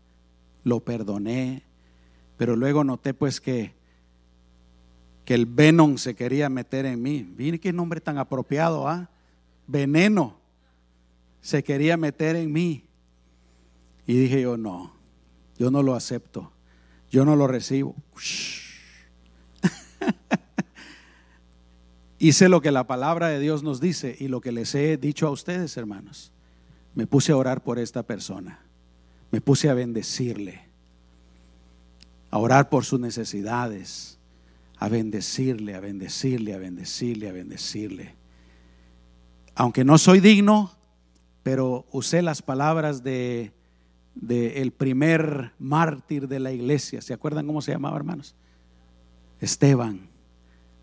lo perdoné, pero luego noté pues que, que el venom se quería meter en mí. Miren qué nombre tan apropiado, ¿ah? Veneno se quería meter en mí. Y dije yo, no, yo no lo acepto, yo no lo recibo. Hice lo que la palabra de Dios nos dice y lo que les he dicho a ustedes, hermanos. Me puse a orar por esta persona, me puse a bendecirle, a orar por sus necesidades, a bendecirle, a bendecirle, a bendecirle, a bendecirle. Aunque no soy digno, pero usé las palabras de del primer mártir de la iglesia. ¿Se acuerdan cómo se llamaba, hermanos? Esteban.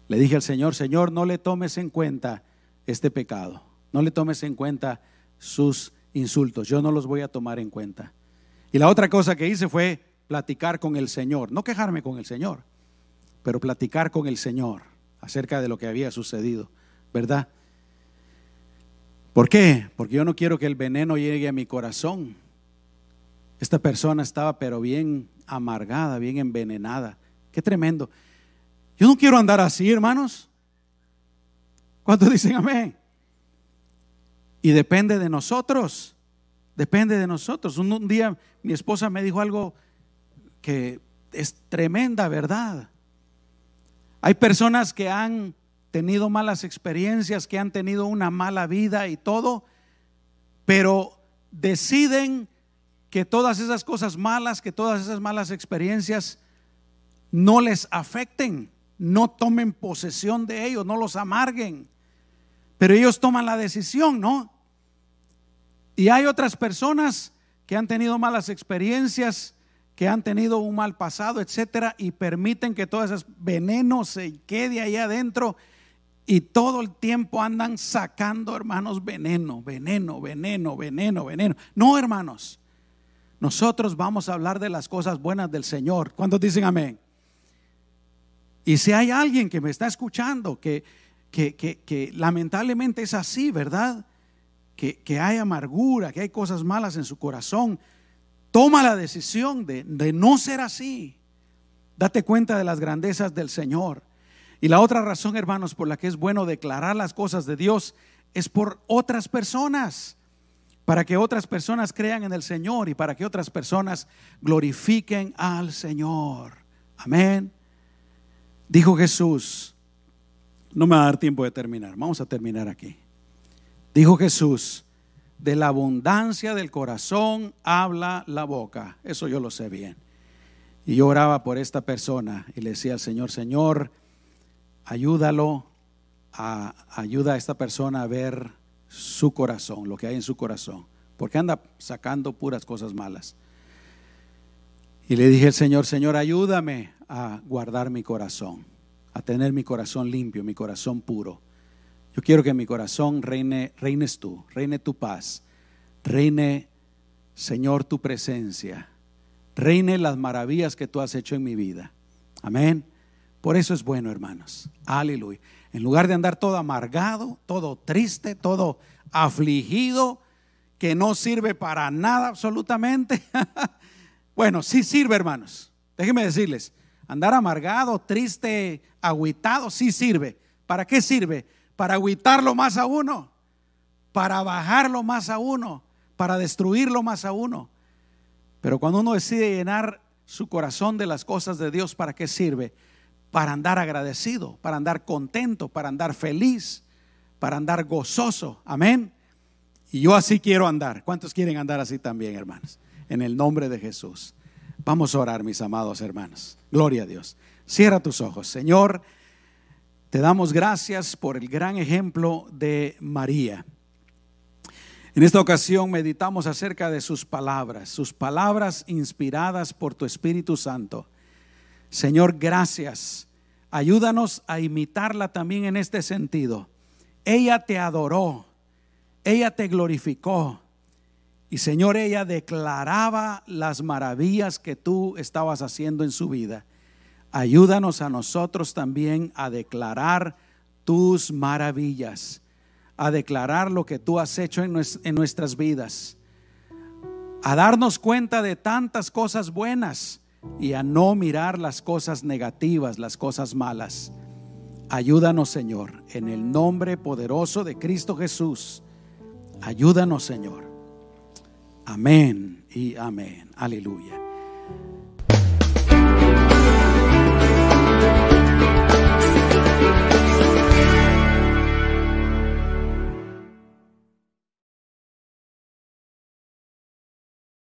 Le dije al Señor, Señor, no le tomes en cuenta este pecado, no le tomes en cuenta sus insultos, yo no los voy a tomar en cuenta. Y la otra cosa que hice fue platicar con el Señor, no quejarme con el Señor, pero platicar con el Señor acerca de lo que había sucedido, ¿verdad? ¿Por qué? Porque yo no quiero que el veneno llegue a mi corazón. Esta persona estaba pero bien amargada, bien envenenada. Qué tremendo. Yo no quiero andar así, hermanos. ¿Cuántos dicen amén? Y depende de nosotros. Depende de nosotros. Un, día mi esposa me dijo algo que es tremenda verdad. Hay personas que han tenido malas experiencias, que han tenido una mala vida y todo, pero deciden que todas esas cosas malas, que todas esas malas experiencias no les afecten, no tomen posesión de ellos, no los amarguen. Pero ellos toman la decisión, ¿no? Y hay otras personas que han tenido malas experiencias, que han tenido un mal pasado, etcétera, y permiten que todo ese veneno se quede ahí adentro y todo el tiempo andan sacando, hermanos, veneno, veneno, veneno, veneno, veneno. No, hermanos. Nosotros vamos a hablar de las cosas buenas del Señor. ¿Cuántos dicen amén? Y si hay alguien que me está escuchando que, que, que, lamentablemente es así, ¿verdad? Que, hay amargura, que hay cosas malas en su corazón, toma la decisión de, de no ser así. Date cuenta de las grandezas del Señor. Y la otra razón, hermanos, por la que es bueno declarar las cosas de Dios es por otras personas para que otras personas crean en el Señor y para que otras personas glorifiquen al Señor. Amén. Dijo Jesús, no me va a dar tiempo de terminar, vamos a terminar aquí. Dijo Jesús, de la abundancia del corazón habla la boca. Eso yo lo sé bien. Y yo oraba por esta persona y le decía al Señor, Señor, ayúdalo, a, ayuda a esta persona a ver su corazón, lo que hay en su corazón, porque anda sacando puras cosas malas. Y le dije al Señor, Señor, ayúdame a guardar mi corazón, a tener mi corazón limpio, mi corazón puro. Yo quiero que en mi corazón reine, reines tú, reine tu paz, reine, Señor, tu presencia, reine las maravillas que tú has hecho en mi vida. Amén. Por eso es bueno, hermanos. Aleluya. En lugar de andar todo amargado, todo triste, todo afligido, que no sirve para nada absolutamente. bueno, sí sirve, hermanos. Déjenme decirles, andar amargado, triste, agüitado, sí sirve. ¿Para qué sirve? Para agüitarlo más a uno, para bajarlo más a uno, para destruirlo más a uno. Pero cuando uno decide llenar su corazón de las cosas de Dios, ¿para qué sirve? Para andar agradecido, para andar contento, para andar feliz, para andar gozoso. Amén. Y yo así quiero andar. ¿Cuántos quieren andar así también, hermanos? En el nombre de Jesús. Vamos a orar, mis amados hermanos. Gloria a Dios. Cierra tus ojos. Señor, te damos gracias por el gran ejemplo de María. En esta ocasión meditamos acerca de sus palabras, sus palabras inspiradas por tu Espíritu Santo. Señor, gracias. Ayúdanos a imitarla también en este sentido. Ella te adoró, ella te glorificó. Y Señor, ella declaraba las maravillas que tú estabas haciendo en su vida. Ayúdanos a nosotros también a declarar tus maravillas a declarar lo que tú has hecho en, nuestras vidas, a darnos cuenta de tantas cosas buenas y a no mirar las cosas negativas, las cosas malas. Ayúdanos, Señor, en el nombre poderoso de Cristo Jesús. Ayúdanos, Señor. Amén y amén. Aleluya.